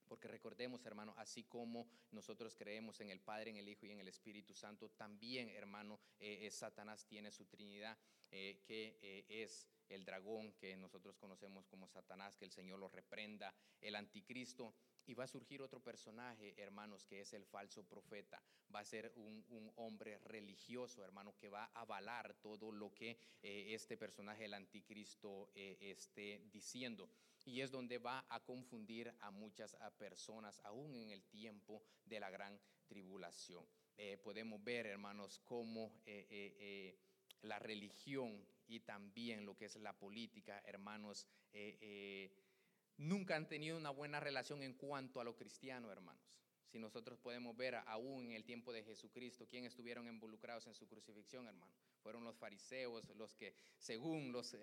porque recordemos, hermano, así como nosotros creemos en el Padre, en el Hijo y en el Espíritu Santo, también, hermano, eh, Satanás tiene su Trinidad, eh, que eh, es el dragón que nosotros conocemos como Satanás, que el Señor lo reprenda, el anticristo. Y va a surgir otro personaje, hermanos, que es el falso profeta. Va a ser un, un hombre religioso, hermano, que va a avalar todo lo que este personaje, el anticristo, esté diciendo y es donde va a confundir a muchas personas, aún en el tiempo de la gran tribulación. Eh, podemos ver, hermanos, cómo eh, eh, la religión y también lo que es la política, hermanos, nunca han tenido una buena relación en cuanto a lo cristiano, hermanos. Si nosotros podemos ver aún en el tiempo de Jesucristo, quién estuvieron involucrados en su crucifixión, hermano fueron los fariseos los que, según los,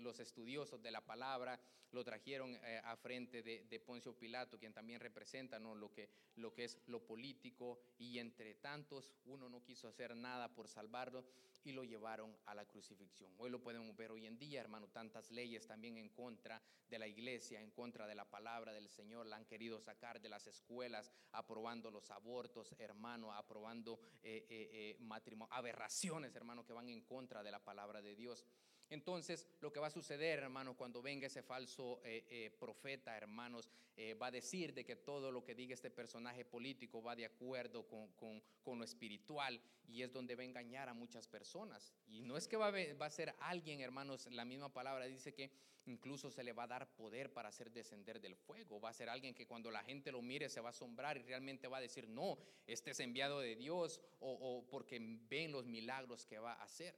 los, estudiosos de la palabra, lo trajeron eh, a frente de, Poncio Pilato, quien también representa ¿no? lo, que, lo que es lo político, y entre tantos uno no quiso hacer nada por salvarlo y lo llevaron a la crucifixión. Hoy lo podemos ver hoy en día, hermano, tantas leyes también en contra de la iglesia, en contra de la palabra del Señor, la han querido sacar de las escuelas, aprobando los abortos, hermano, aprobando eh, eh, matrimonio, aberraciones, hermano, que van en contra de la palabra de Dios. Entonces, lo que va a suceder, hermanos, cuando venga ese falso eh, eh, profeta, hermanos, eh, va a decir de que todo lo que diga este personaje político va de acuerdo con, lo espiritual y es donde va a engañar a muchas personas. Y no es que va a, ser alguien, hermanos, la misma palabra dice que incluso se le va a dar poder para hacer descender del fuego. Va a ser alguien que cuando la gente lo mire se va a asombrar y realmente va a decir, no, este es enviado de Dios o porque ven los milagros que va a hacer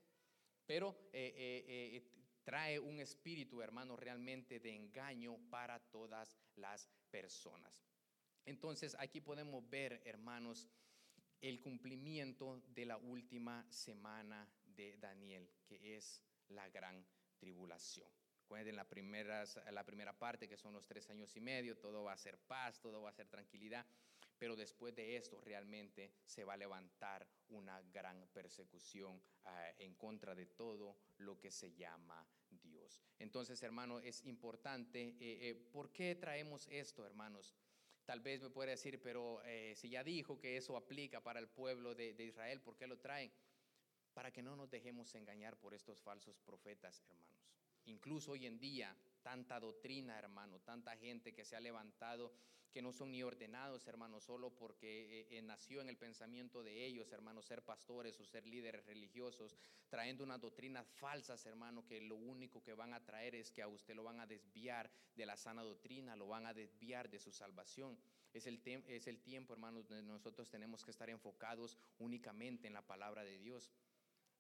pero eh, eh, eh, trae un espíritu, hermano, realmente de engaño para todas las personas. Entonces aquí podemos ver, hermanos, el cumplimiento de la última semana de Daniel, que es la gran tribulación. Recuerden la, la primera parte, que son los tres años y medio, todo va a ser paz, todo va a ser tranquilidad pero después de esto realmente se va a levantar una gran persecución ah, en contra de todo lo que se llama Dios. Entonces, hermano, es importante, eh, eh, ¿por qué traemos esto, hermanos? Tal vez me puede decir, pero eh, si ya dijo que eso aplica para el pueblo de Israel, ¿por qué lo traen? Para que no nos dejemos engañar por estos falsos profetas, hermanos. Incluso hoy en día, tanta doctrina, hermano, tanta gente que se ha levantado que no son ni ordenados, hermanos, solo porque eh, eh, nació en el pensamiento de ellos, hermanos, ser pastores o ser líderes religiosos, trayendo unas doctrinas falsas, hermano, que lo único que van a traer es que a usted lo van a desviar de la sana doctrina, lo van a desviar de su salvación. Es el, es el tiempo, hermanos, donde nosotros tenemos que estar enfocados únicamente en la palabra de Dios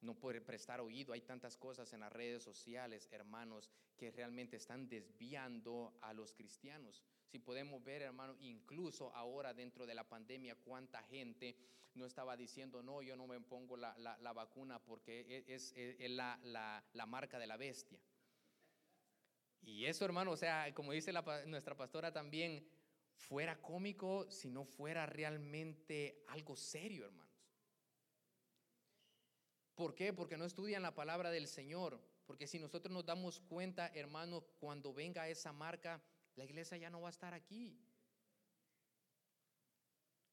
no puede prestar oído. Hay tantas cosas en las redes sociales, hermanos, que realmente están desviando a los cristianos. Si podemos ver, hermano, incluso ahora dentro de la pandemia, cuánta gente no estaba diciendo, no, yo no me pongo la, vacuna porque e, es, la, marca de la bestia. Y eso, hermano, o sea, como dice nuestra pastora también, fuera cómico si no fuera realmente algo serio, hermanos. ¿Por qué? Porque no estudian la palabra del Señor. Porque si nosotros nos damos cuenta, hermano, cuando venga esa marca, la iglesia ya no va a estar aquí.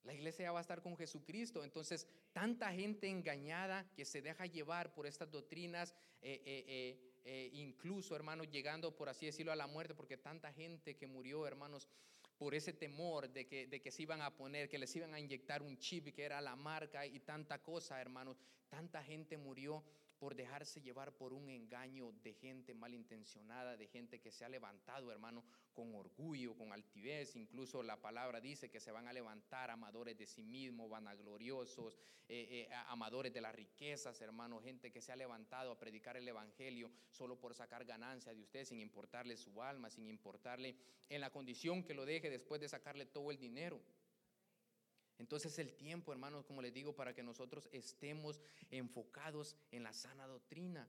La iglesia ya va a estar con Jesucristo. Entonces, tanta gente engañada que se deja llevar por estas doctrinas, eh, eh, eh, incluso, hermanos, llegando, por así decirlo, a la muerte, porque tanta gente que murió, hermanos, por ese temor de que, de que se iban a poner, que les iban a inyectar un chip que era la marca y tanta cosa, hermanos. Tanta gente murió por dejarse llevar por un engaño de gente malintencionada, de gente que se ha levantado, hermano, con orgullo, con altivez. Incluso la palabra dice que se van a levantar amadores de sí mismos, vanagloriosos, eh, eh, amadores de las riquezas, hermano, gente que se ha levantado a predicar el Evangelio solo por sacar ganancia de usted, sin importarle su alma, sin importarle en la condición que lo deje después de sacarle todo el dinero. Entonces el tiempo, hermanos, como les digo, para que nosotros estemos enfocados en la sana doctrina.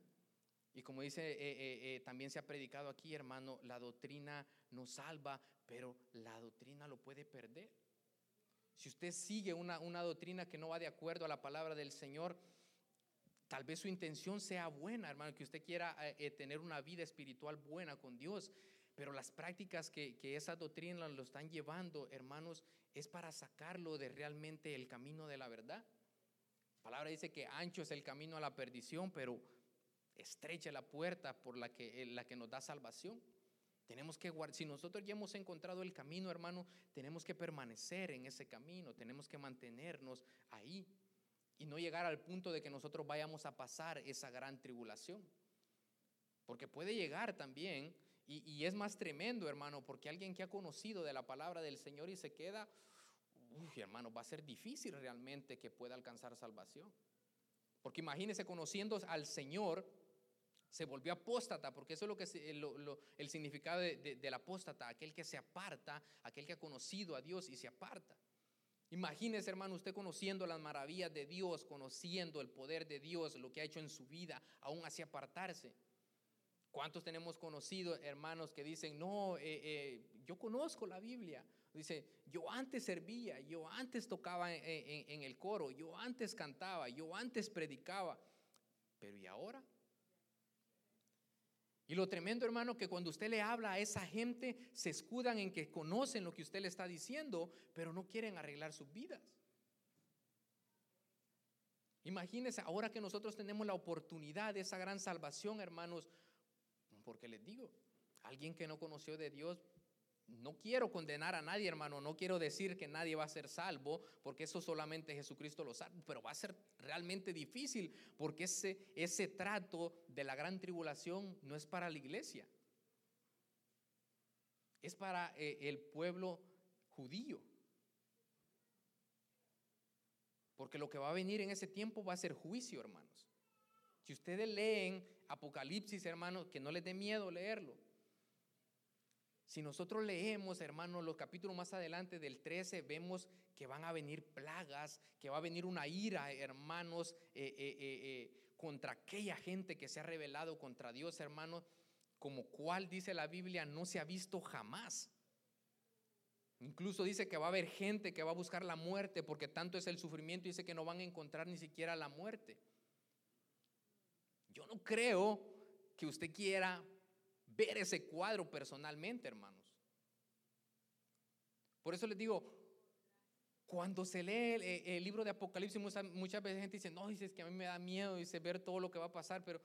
Y como dice, eh, eh, eh, también se ha predicado aquí, hermano, la doctrina nos salva, pero la doctrina lo puede perder. Si usted sigue una, una doctrina que no va de acuerdo a la palabra del Señor, tal vez su intención sea buena, hermano, que usted quiera tener una vida espiritual buena con Dios, pero las prácticas que, esas doctrinas lo están llevando, hermanos, es para sacarlo de realmente el camino de la verdad. La palabra dice que ancho es el camino a la perdición, pero estrecha la puerta por la que, eh, la que nos da salvación. Tenemos que guardar, si nosotros ya hemos encontrado el camino, hermano, tenemos que permanecer en ese camino, tenemos que mantenernos ahí y no llegar al punto de que nosotros vayamos a pasar esa gran tribulación. Porque puede llegar también y, es más tremendo, hermano, porque alguien que ha conocido de la palabra del Señor y se queda, uy, hermano, va a ser difícil realmente que pueda alcanzar salvación. Porque imagínese, conociendo al Señor, se volvió apóstata, porque eso es lo que el significado del apóstata, aquel que se aparta, aquel que ha conocido a Dios y se aparta. Imagínese, hermano, usted conociendo las maravillas de Dios, conociendo el poder de Dios, lo que ha hecho en su vida, aún así apartarse. ¿Cuántos tenemos conocido hermanos que dicen, no, eh, eh, yo conozco la Biblia? Dice, yo antes servía, yo antes tocaba en, el coro, yo antes cantaba, yo antes predicaba, pero ¿y ahora? Y lo tremendo, hermano, que cuando usted le habla a esa gente, se escudan en que conocen lo que usted le está diciendo, pero no quieren arreglar sus vidas. Imagínense, ahora que nosotros tenemos la oportunidad de esa gran salvación, hermanos, porque les digo, alguien que no conoció de Dios, no quiero condenar a nadie, hermano, no quiero decir que nadie va a ser salvo, porque eso solamente Jesucristo lo sabe, pero va a ser realmente difícil, porque ese, ese trato de la gran tribulación no es para la iglesia, es para eh, el pueblo judío. Porque lo que va a venir en ese tiempo va a ser juicio, hermanos. Si ustedes leen Apocalipsis, hermanos, que no les dé miedo leerlo. Si nosotros leemos, hermanos, los capítulos más adelante del 13, vemos que van a venir plagas, que va a venir una ira, hermanos, eh, eh, eh, contra aquella gente que se ha rebelado contra Dios, hermanos, como cual dice la Biblia, no se ha visto jamás. Incluso dice que va a haber gente que va a buscar la muerte porque tanto es el sufrimiento, dice que no van a encontrar ni siquiera la muerte. Yo no creo que usted quiera ver ese cuadro personalmente, hermanos. Por eso les digo, cuando se lee el, libro de Apocalipsis, muchas, veces gente dice, no, dice que a mí me da miedo, dice ver todo lo que va a pasar, pero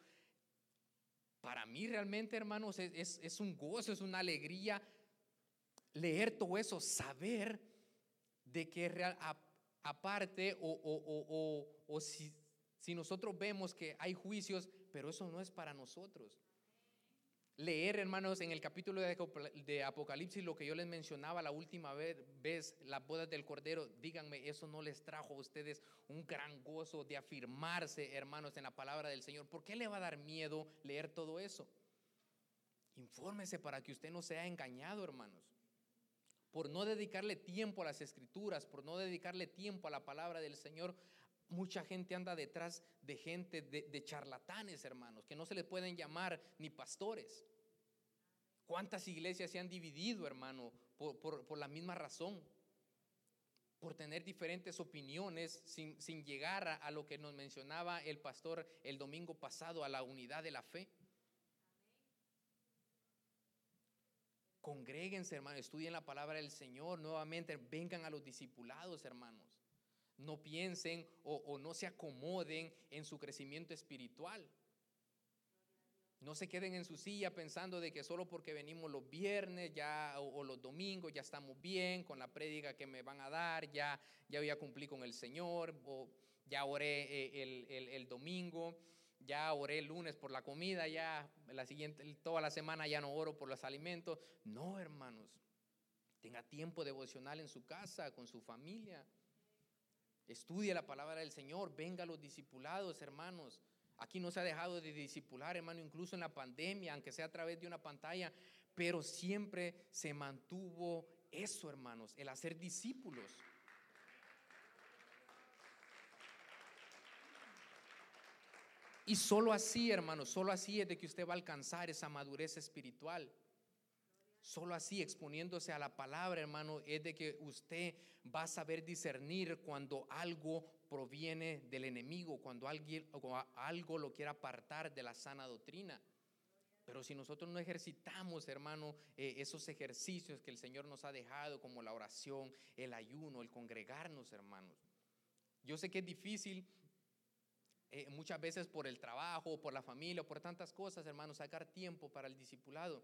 para mí realmente, hermanos, es, un gozo, es una alegría leer todo eso, saber de que real, aparte o, si, si nosotros vemos que hay juicios, pero eso no es para nosotros leer, hermanos, en el capítulo de Apocalipsis lo que yo les mencionaba la última vez, las bodas del Cordero, díganme, eso no les trajo a ustedes un gran gozo de afirmarse, hermanos, en la palabra del Señor. ¿Por qué le va a dar miedo leer todo eso? Infórmese para que usted no sea engañado, hermanos. Por no dedicarle tiempo a las escrituras, por no dedicarle tiempo a la palabra del Señor, Mucha gente anda detrás de gente, de, charlatanes, hermanos, que no se les pueden llamar ni pastores. ¿Cuántas iglesias se han dividido, hermano, por, la misma razón? Por tener diferentes opiniones sin, llegar a, a, lo que nos mencionaba el pastor el domingo pasado, a la unidad de la fe. Congréguense, hermano, estudien la palabra del Señor nuevamente, vengan a los discipulados, hermanos. No piensen o, no se acomoden en su crecimiento espiritual. No se queden en su silla pensando de que solo porque venimos los viernes ya o, los domingos ya estamos bien con la prédica que me van a dar, ya, ya voy a cumplir con el Señor, o ya oré eh, el, el, domingo, ya oré el lunes por la comida, ya la siguiente, toda la semana ya no oro por los alimentos. No, hermanos, tenga tiempo devocional en su casa, con su familia. Estudie la palabra del Señor, venga los discipulados, hermanos. Aquí no se ha dejado de discipular, hermano, incluso en la pandemia, aunque sea a través de una pantalla, pero siempre se mantuvo eso, hermanos, el hacer discípulos. Y solo así, hermanos, solo así es de que usted va a alcanzar esa madurez espiritual. Solo así, exponiéndose a la palabra, hermano, es de que usted va a saber discernir cuando algo proviene del enemigo, cuando alguien, algo lo quiera apartar de la sana doctrina. Pero si nosotros no ejercitamos, hermano, eh, esos ejercicios que el Señor nos ha dejado, como la oración, el ayuno, el congregarnos, hermanos. Yo sé que es difícil eh, muchas veces por el trabajo, por la familia, por tantas cosas, hermano, sacar tiempo para el discipulado.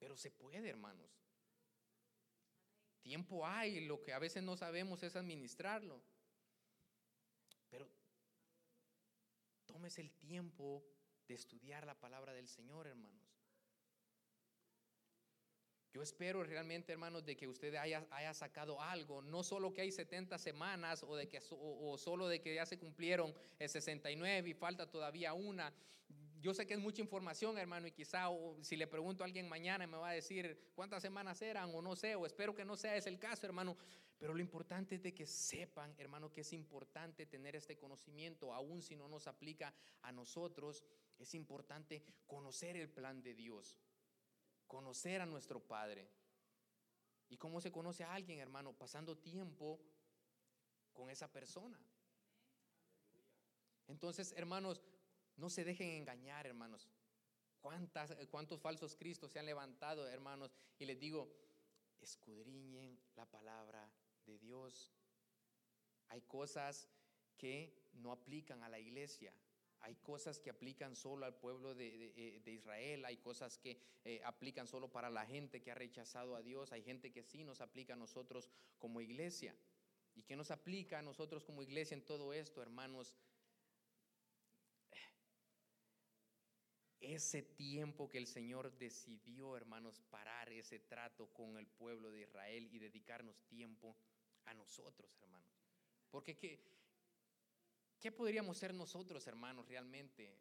Pero se puede, hermanos. Tiempo hay, lo que a veces no sabemos es administrarlo. Pero tómese el tiempo de estudiar la palabra del Señor, hermanos. Yo espero realmente, hermanos, de que usted haya, haya, sacado algo, no solo que hay 70 semanas o, de que, o, o solo de que ya se cumplieron el 69 y falta todavía una. Yo sé que es mucha información, hermano, y quizá si le pregunto a alguien mañana me va a decir cuántas semanas eran o no sé, o espero que no sea ese el caso, hermano. Pero lo importante es de que sepan, hermano, que es importante tener este conocimiento, aun si no nos aplica a nosotros, es importante conocer el plan de Dios, conocer a nuestro Padre. ¿Y cómo se conoce a alguien, hermano? Pasando tiempo con esa persona. Entonces, hermanos, no se dejen engañar, hermanos. ¿Cuántas, ¿Cuántos falsos cristos se han levantado, hermanos? Y les digo, escudriñen la palabra de Dios. Hay cosas que no aplican a la iglesia. Hay cosas que aplican solo al pueblo de, eh, Israel, hay cosas que eh, aplican solo para la gente que ha rechazado a Dios, hay gente que sí nos aplica a nosotros como iglesia. ¿Y qué nos aplica a nosotros como iglesia en todo esto, hermanos? Ese tiempo que el Señor decidió, hermanos, parar ese trato con el pueblo de Israel y dedicarnos tiempo a nosotros, hermanos. Porque ¿qué, qué podríamos ser nosotros, hermanos, realmente?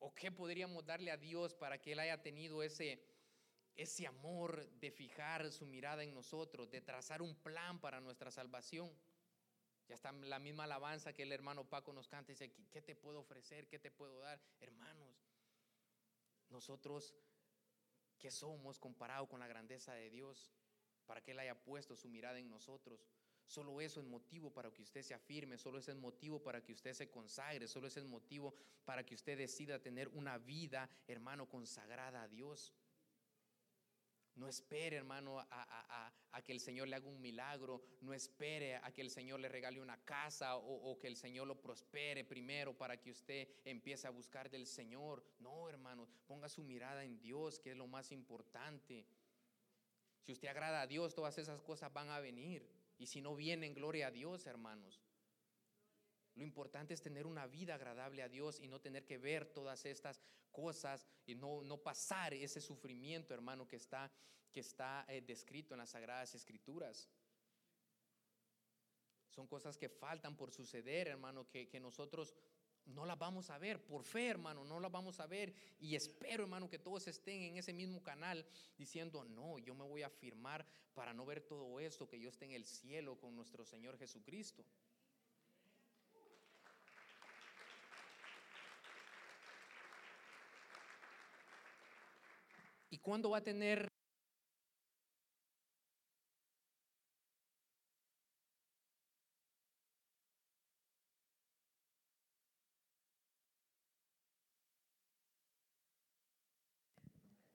¿O qué podríamos darle a Dios para que Él haya tenido ese, ese amor de fijar su mirada en nosotros, de trazar un plan para nuestra salvación? Ya está la misma alabanza que el hermano Paco nos canta dice, ¿qué te puedo ofrecer? ¿Qué te puedo dar? Hermanos, nosotros, ¿qué somos comparado con la grandeza de Dios? Para que Él haya puesto su mirada en nosotros. Solo eso es motivo para que usted se afirme, solo ese es motivo para que usted se consagre, solo ese es motivo para que usted decida tener una vida, hermano, consagrada a Dios. No espere, hermano, a, que el Señor le haga un milagro. No espere a que el Señor le regale una casa o, que el Señor lo prospere primero para que usted empiece a buscar del Señor. No, hermano, ponga su mirada en Dios, que es lo más importante. Si usted agrada a Dios, todas esas cosas van a venir. Y si no vienen, gloria a Dios, hermanos. Lo importante es tener una vida agradable a Dios y no tener que ver todas estas cosas y no, no pasar ese sufrimiento, hermano, que está, que está eh, descrito en las Sagradas Escrituras. Son cosas que faltan por suceder, hermano, que, que nosotros no las vamos a ver, por fe, hermano, no las vamos a ver. Y espero, hermano, que todos estén en ese mismo canal diciendo, no, yo me voy a firmar para no ver todo esto, que yo esté en el cielo con nuestro Señor Jesucristo. Cuándo va a tener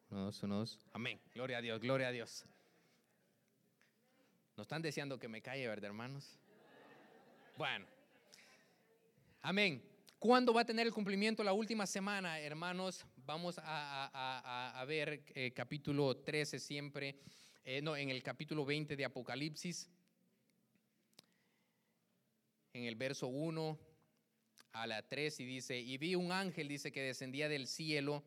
Unos, unos. Amén. Gloria a Dios, gloria a Dios. ¿No están deseando que me calle, verdad, hermanos? Bueno. Amén. ¿Cuándo va a tener el cumplimiento la última semana, hermanos? Vamos a, ver eh, capítulo 13 siempre, eh, no, en el capítulo 20 de Apocalipsis, en el verso 1 a la 3 y dice, y vi un ángel, dice, que descendía del cielo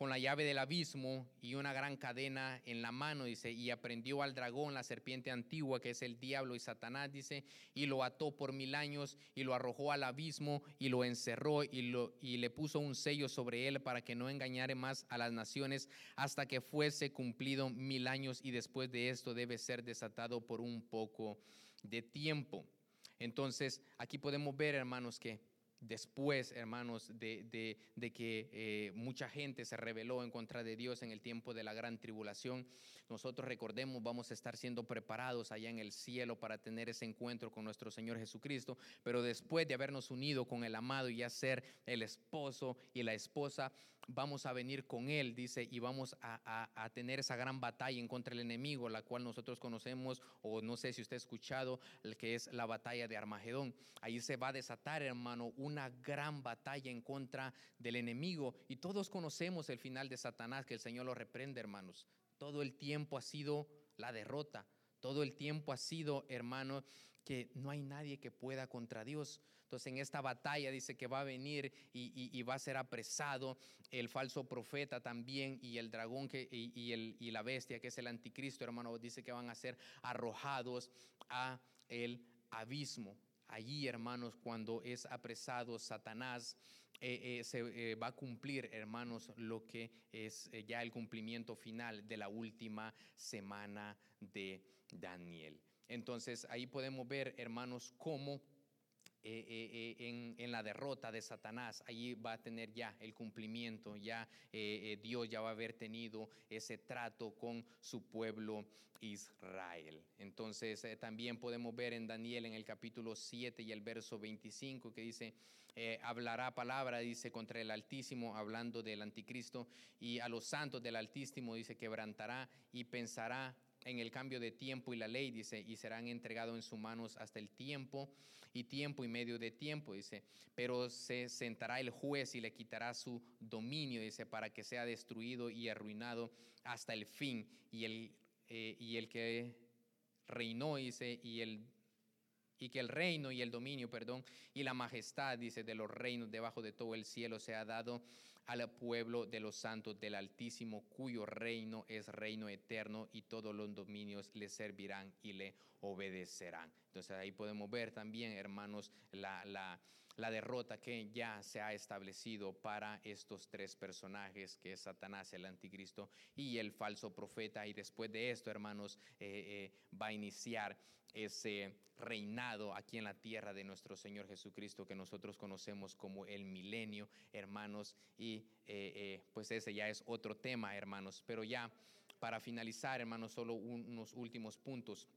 con la llave del abismo y una gran cadena en la mano, dice, y aprendió al dragón, la serpiente antigua, que es el diablo y Satanás, dice, y lo ató por mil años y lo arrojó al abismo y lo encerró y, lo, y le puso un sello sobre él para que no engañare más a las naciones hasta que fuese cumplido mil años y después de esto debe ser desatado por un poco de tiempo. Entonces, aquí podemos ver, hermanos, que después, hermanos, de, que eh, mucha gente se rebeló en contra de Dios en el tiempo de la gran tribulación, nosotros recordemos, vamos a estar siendo preparados allá en el cielo para tener ese encuentro con nuestro Señor Jesucristo, pero después de habernos unido con el amado y ya ser el esposo y la esposa, vamos a venir con Él, dice, y vamos a, tener esa gran batalla en contra del enemigo, la cual nosotros conocemos, o no sé si usted ha escuchado, el que es la batalla de Armagedón. Ahí se va a desatar, hermano, una gran batalla en contra del enemigo. Y todos conocemos el final de Satanás, que el Señor lo reprende, hermanos. Todo el tiempo ha sido la derrota. Todo el tiempo ha sido, hermano, que no hay nadie que pueda contra Dios. Entonces en esta batalla dice que va a venir y, va a ser apresado el falso profeta también y el dragón y la bestia que es el anticristo, hermano, dice que van a ser arrojados a el abismo. Allí, hermanos, cuando es apresado Satanás, eh, eh, se eh, va a cumplir, hermanos, lo que es ya el cumplimiento final de la última semana de Daniel. Entonces ahí podemos ver, hermanos, cómo eh, eh, eh, en, la derrota de Satanás, allí va a tener ya el cumplimiento, ya Dios ya va a haber tenido ese trato con su pueblo Israel. Entonces también podemos ver en Daniel en el capítulo 7 y el verso 25 que dice, hablará palabra, dice, contra el Altísimo, hablando del anticristo, y a los santos del Altísimo, dice, quebrantará y pensará en el cambio de tiempo y la ley, dice, y serán entregados en sus manos hasta el tiempo y tiempo y medio de tiempo, dice, pero se sentará el juez y le quitará su dominio, dice, para que sea destruido y arruinado hasta el fin, y el, eh, y el que reinó, dice, y el y que el reino y el dominio, perdón, y la majestad, dice, de los reinos debajo de todo el cielo sea dado al pueblo de los santos del Altísimo, cuyo reino es reino eterno y todos los dominios le servirán y le obedecerán. Entonces ahí podemos ver también, hermanos, la, la, la derrota que ya se ha establecido para estos tres personajes, que es Satanás, el anticristo y el falso profeta. Y después de esto, hermanos, eh, eh, va a iniciar ese reinado aquí en la tierra de nuestro Señor Jesucristo que nosotros conocemos como el milenio, hermanos. Y eh, pues ese ya es otro tema, hermanos. Pero ya para finalizar, hermanos, solo unos últimos puntos.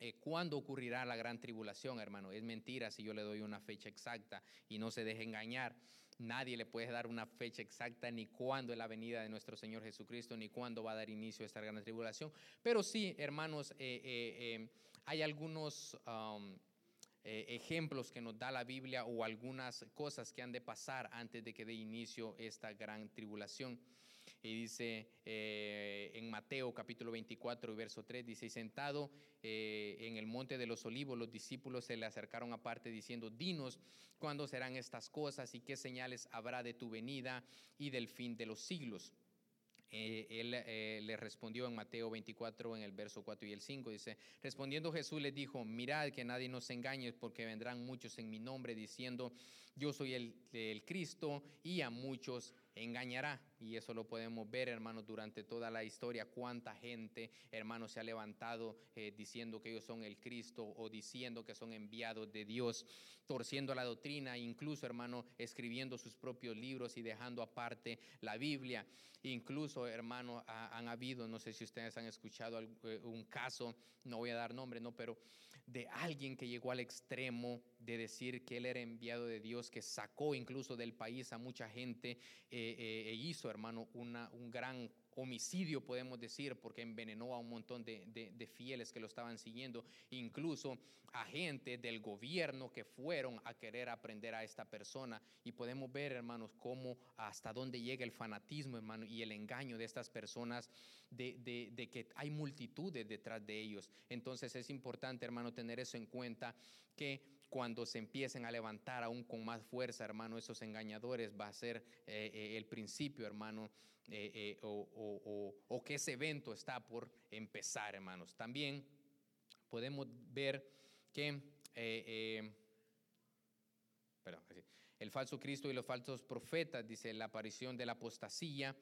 Eh, ¿Cuándo ocurrirá la gran tribulación, hermano? Es mentira si yo le doy una fecha exacta y no se deje engañar. Nadie le puede dar una fecha exacta ni cuándo es la venida de nuestro Señor Jesucristo, ni cuándo va a dar inicio a esta gran tribulación. Pero sí, hermanos, eh, eh, eh, hay algunos um, ejemplos que nos da la Biblia o algunas cosas que han de pasar antes de que dé inicio esta gran tribulación. Y dice eh, en Mateo capítulo 24, verso 3, dice, sentado eh, en el monte de los olivos, los discípulos se le acercaron aparte diciendo, dinos cuándo serán estas cosas y qué señales habrá de tu venida y del fin de los siglos. Eh, él le respondió en Mateo 24, en el verso 4 y el 5, dice, respondiendo Jesús les dijo, mirad que nadie nos engañe, porque vendrán muchos en mi nombre diciendo, yo soy el, el Cristo, y a muchos engañará. Y eso lo podemos ver, hermanos, durante toda la historia, cuánta gente, hermanos, se ha levantado eh, diciendo que ellos son el Cristo o diciendo que son enviados de Dios, torciendo la doctrina, incluso, hermano, escribiendo sus propios libros y dejando aparte la Biblia. Incluso, hermano, han habido, no sé si ustedes han escuchado eh, un caso, no voy a dar nombre, no, pero de alguien que llegó al extremo de decir que él era enviado de Dios, que sacó incluso del país a mucha gente eh, eh, e hizo, hermano, una, un gran homicidio, podemos decir, porque envenenó a un montón de, de, fieles que lo estaban siguiendo, incluso agentes del gobierno que fueron a querer aprender a esta persona. Y podemos ver, hermanos, cómo hasta dónde llega el fanatismo, hermano, y el engaño de estas personas, de, de que hay multitudes detrás de ellos. Entonces es importante, hermano, tener eso en cuenta, que cuando se empiecen a levantar aún con más fuerza, hermano, esos engañadores, va a ser eh, eh, el principio, hermano, eh, o, que ese evento está por empezar, hermanos. También podemos ver que el falso Cristo y los falsos profetas, dice la aparición de la apostasía,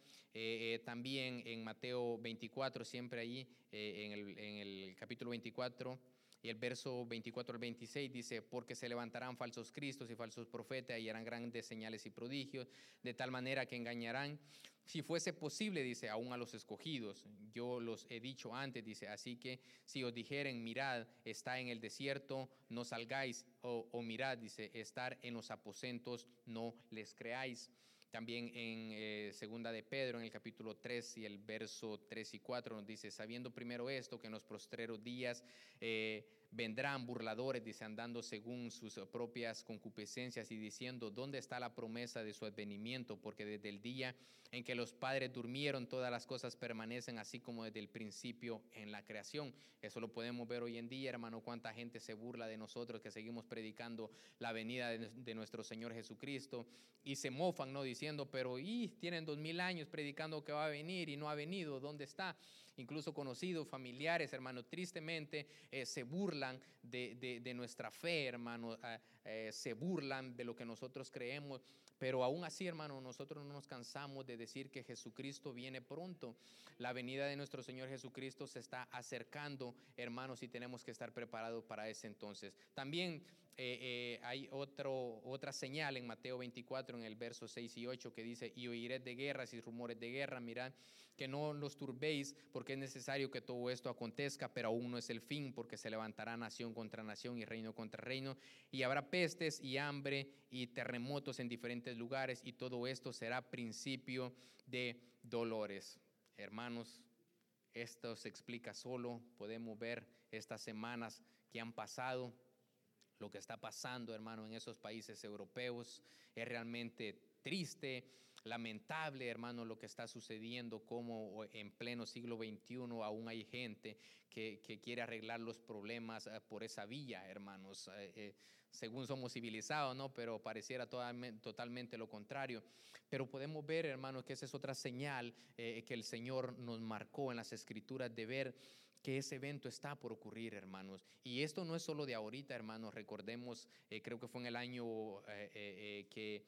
también en Mateo 24, siempre el, en, el, capítulo 24, y el verso 24 al 26 dice, porque se levantarán falsos cristos y falsos profetas y harán grandes señales y prodigios, de tal manera que engañarán, si fuese posible, dice, aún a los escogidos. Yo los he dicho antes, dice, así que si os dijeren, mirad, está en el desierto, no salgáis, o, o mirad, dice, estar en los aposentos, no les creáis. También en eh, Segunda de Pedro, en el capítulo 3 y el verso 3 y 4, nos dice, sabiendo primero esto, que en los postreros días eh, vendrán burladores, dice, andando según sus propias concupiscencias y diciendo, ¿dónde está la promesa de su advenimiento? Porque desde el día en que los padres durmieron, todas las cosas permanecen así como desde el principio en la creación. Eso lo podemos ver hoy en día, hermano, cuánta gente se burla de nosotros que seguimos predicando la venida de, nuestro Señor Jesucristo y se mofan, ¿no? Diciendo, pero y tienen dos mil años predicando que va a venir y no ha venido, ¿dónde está? Incluso conocidos, familiares, hermano, tristemente eh, se burlan de, nuestra fe, hermano, ah, eh, se burlan de lo que nosotros creemos, pero aún así, hermano, nosotros no nos cansamos de decir que Jesucristo viene pronto. La venida de nuestro Señor Jesucristo se está acercando, hermanos, y tenemos que estar preparados para ese entonces. También eh, hay otro, otra señal en Mateo 24, en el verso 6 y 8, que dice, y oiréis de guerras y rumores de guerra, mirad que no los turbéis, porque es necesario que todo esto acontezca, pero aún no es el fin, porque se levantará nación contra nación y reino contra reino, y habrá pestes y hambre y terremotos en diferentes lugares, y todo esto será principio de dolores. Hermanos, esto se explica solo, podemos ver estas semanas que han pasado, lo que está pasando, hermano, en esos países europeos, es realmente triste lamentable, hermano, lo que está sucediendo, como en pleno siglo XXI aún hay gente que, quiere arreglar los problemas eh, por esa vía, hermanos. Eh, eh, según somos civilizados, ¿no? Pero pareciera totalmente lo contrario. Pero podemos ver, hermanos, que esa es otra señal que el Señor nos marcó en las escrituras de ver que ese evento está por ocurrir, hermanos. Y esto no es solo de ahorita, hermanos. Recordemos, creo que fue en el año que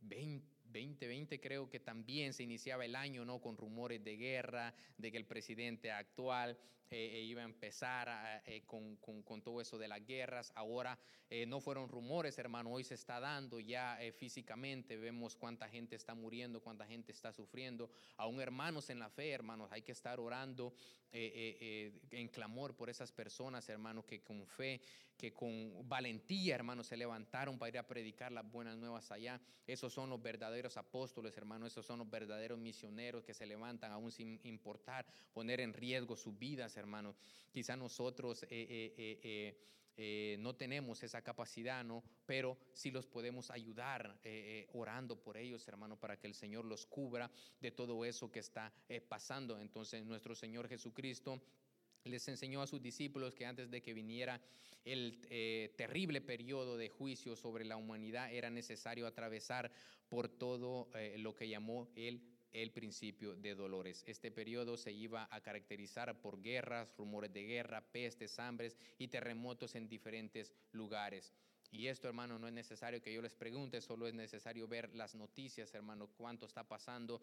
20 2020 creo que también se iniciaba el año ¿no? con rumores de guerra, de que el presidente actual eh, eh, iba a empezar eh, con, todo eso de las guerras. Ahora no fueron rumores, hermano, hoy se está dando ya físicamente, vemos cuánta gente está muriendo, cuánta gente está sufriendo. Aún hermanos en la fe, hermanos, hay que estar orando en clamor por esas personas, hermanos, que con fe que con valentía, hermanos, se levantaron para ir a predicar las buenas nuevas allá. Esos son los verdaderos apóstoles, hermanos, esos son los verdaderos misioneros que se levantan aún sin importar poner en riesgo sus vidas, hermanos. Quizá nosotros... Eh, eh, eh, no tenemos esa capacidad, ¿no? Pero sí los podemos ayudar orando por ellos, hermano, para que el Señor los cubra de todo eso que está pasando. Entonces, nuestro Señor Jesucristo les enseñó a sus discípulos que antes de que viniera el terrible periodo de juicio sobre la humanidad era necesario atravesar por todo lo que llamó él el principio de dolores. Este periodo se iba a caracterizar por guerras, rumores de guerra, pestes, hambres y terremotos en diferentes lugares. Y esto, hermano, no es necesario que yo les pregunte, solo es necesario ver las noticias, hermano, cuánto está pasando.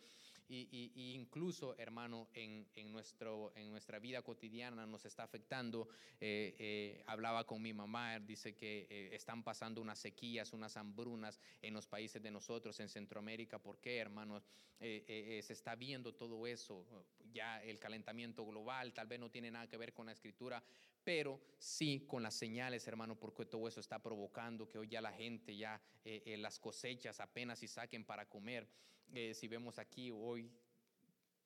Y, incluso, hermano, en, nuestro, en nuestra vida cotidiana nos está afectando. Eh, eh, hablaba con mi mamá, dice que eh, están pasando unas sequías, unas hambrunas en los países de nosotros, en Centroamérica. ¿Por qué, hermanos? se está viendo todo eso. Ya el calentamiento global tal vez no tiene nada que ver con la escritura, pero sí con las señales, hermano, porque todo eso está provocando que hoy ya la gente, ya eh, eh, las cosechas apenas si saquen para comer. Eh, si vemos aquí hoy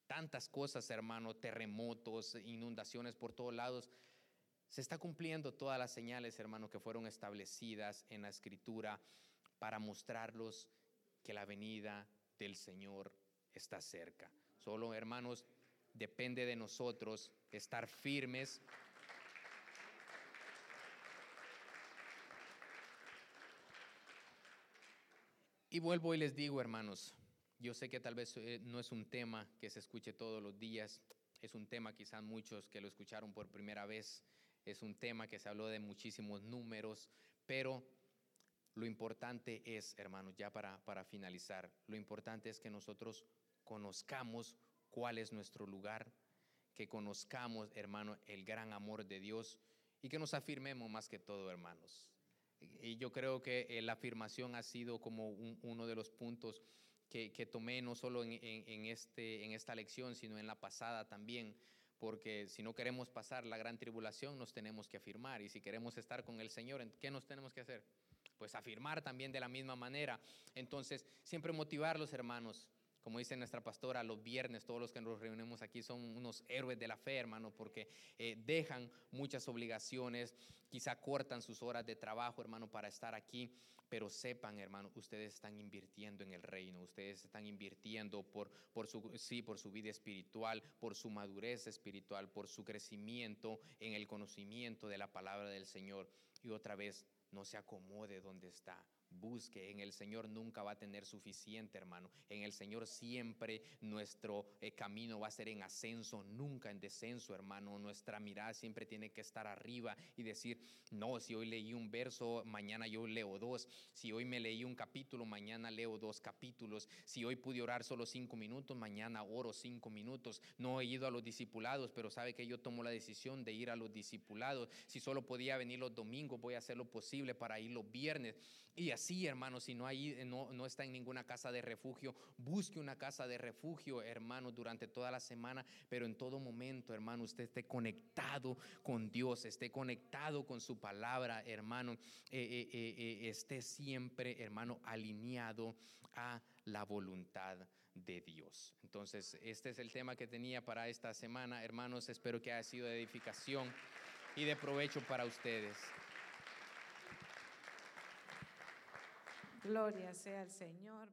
tantas cosas, hermano, terremotos, inundaciones por todos lados, se está cumpliendo todas las señales, hermano, que fueron establecidas en la escritura para mostrarlos que la venida del Señor está cerca. Solo, hermanos, depende de nosotros estar firmes. Y vuelvo y les digo, hermanos, yo sé que tal vez eh, no es un tema que se escuche todos los días, es un tema quizás muchos que lo escucharon por primera vez, es un tema que se habló de muchísimos números, pero lo importante es, hermanos, ya para, para finalizar, lo importante es que nosotros conozcamos cuál es nuestro lugar, que conozcamos, hermano, el gran amor de Dios y que nos afirmemos más que todo, hermanos. Y yo creo que eh, la afirmación ha sido como uno de los puntos que, tomé no solo en, este, en esta lección, sino en la pasada también, porque si no queremos pasar la gran tribulación, nos tenemos que afirmar, y si queremos estar con el Señor, ¿qué nos tenemos que hacer? Pues afirmar también de la misma manera. Entonces, siempre motivar los hermanos como dice nuestra pastora, los viernes todos los que nos reunimos aquí son unos héroes de la fe, hermano, porque eh, dejan muchas obligaciones, quizá cortan sus horas de trabajo, hermano, para estar aquí, pero sepan, hermano, ustedes están invirtiendo en el reino, ustedes están invirtiendo por, su, sí, por su vida espiritual, por su madurez espiritual, por su crecimiento en el conocimiento de la palabra del Señor. Y otra vez, no se acomode donde está busque. En el Señor nunca va a tener suficiente, hermano. En el Señor siempre nuestro eh, camino va a ser en ascenso, nunca en descenso, hermano. Nuestra mirada siempre tiene que estar arriba y decir, no, si hoy leí un verso, mañana yo leo dos. Si hoy me leí un capítulo, mañana leo dos capítulos. Si hoy pude orar solo cinco minutos, mañana oro cinco minutos. No he ido a los discipulados, pero sabe que yo tomo la decisión de ir a los discipulados. Si solo podía venir los domingos, voy a hacer lo posible para ir los viernes. Y así, hermano, si no, hay, no, no está en ninguna casa de refugio, busque una casa de refugio, hermano, durante toda la semana, pero en todo momento, hermano, usted esté conectado con Dios, esté conectado con su palabra, hermano, eh, eh, eh, esté siempre, hermano, alineado a la voluntad de Dios. Entonces, este es el tema que tenía para esta semana, hermanos, espero que haya sido de edificación y de provecho para ustedes. Gloria sea al Señor.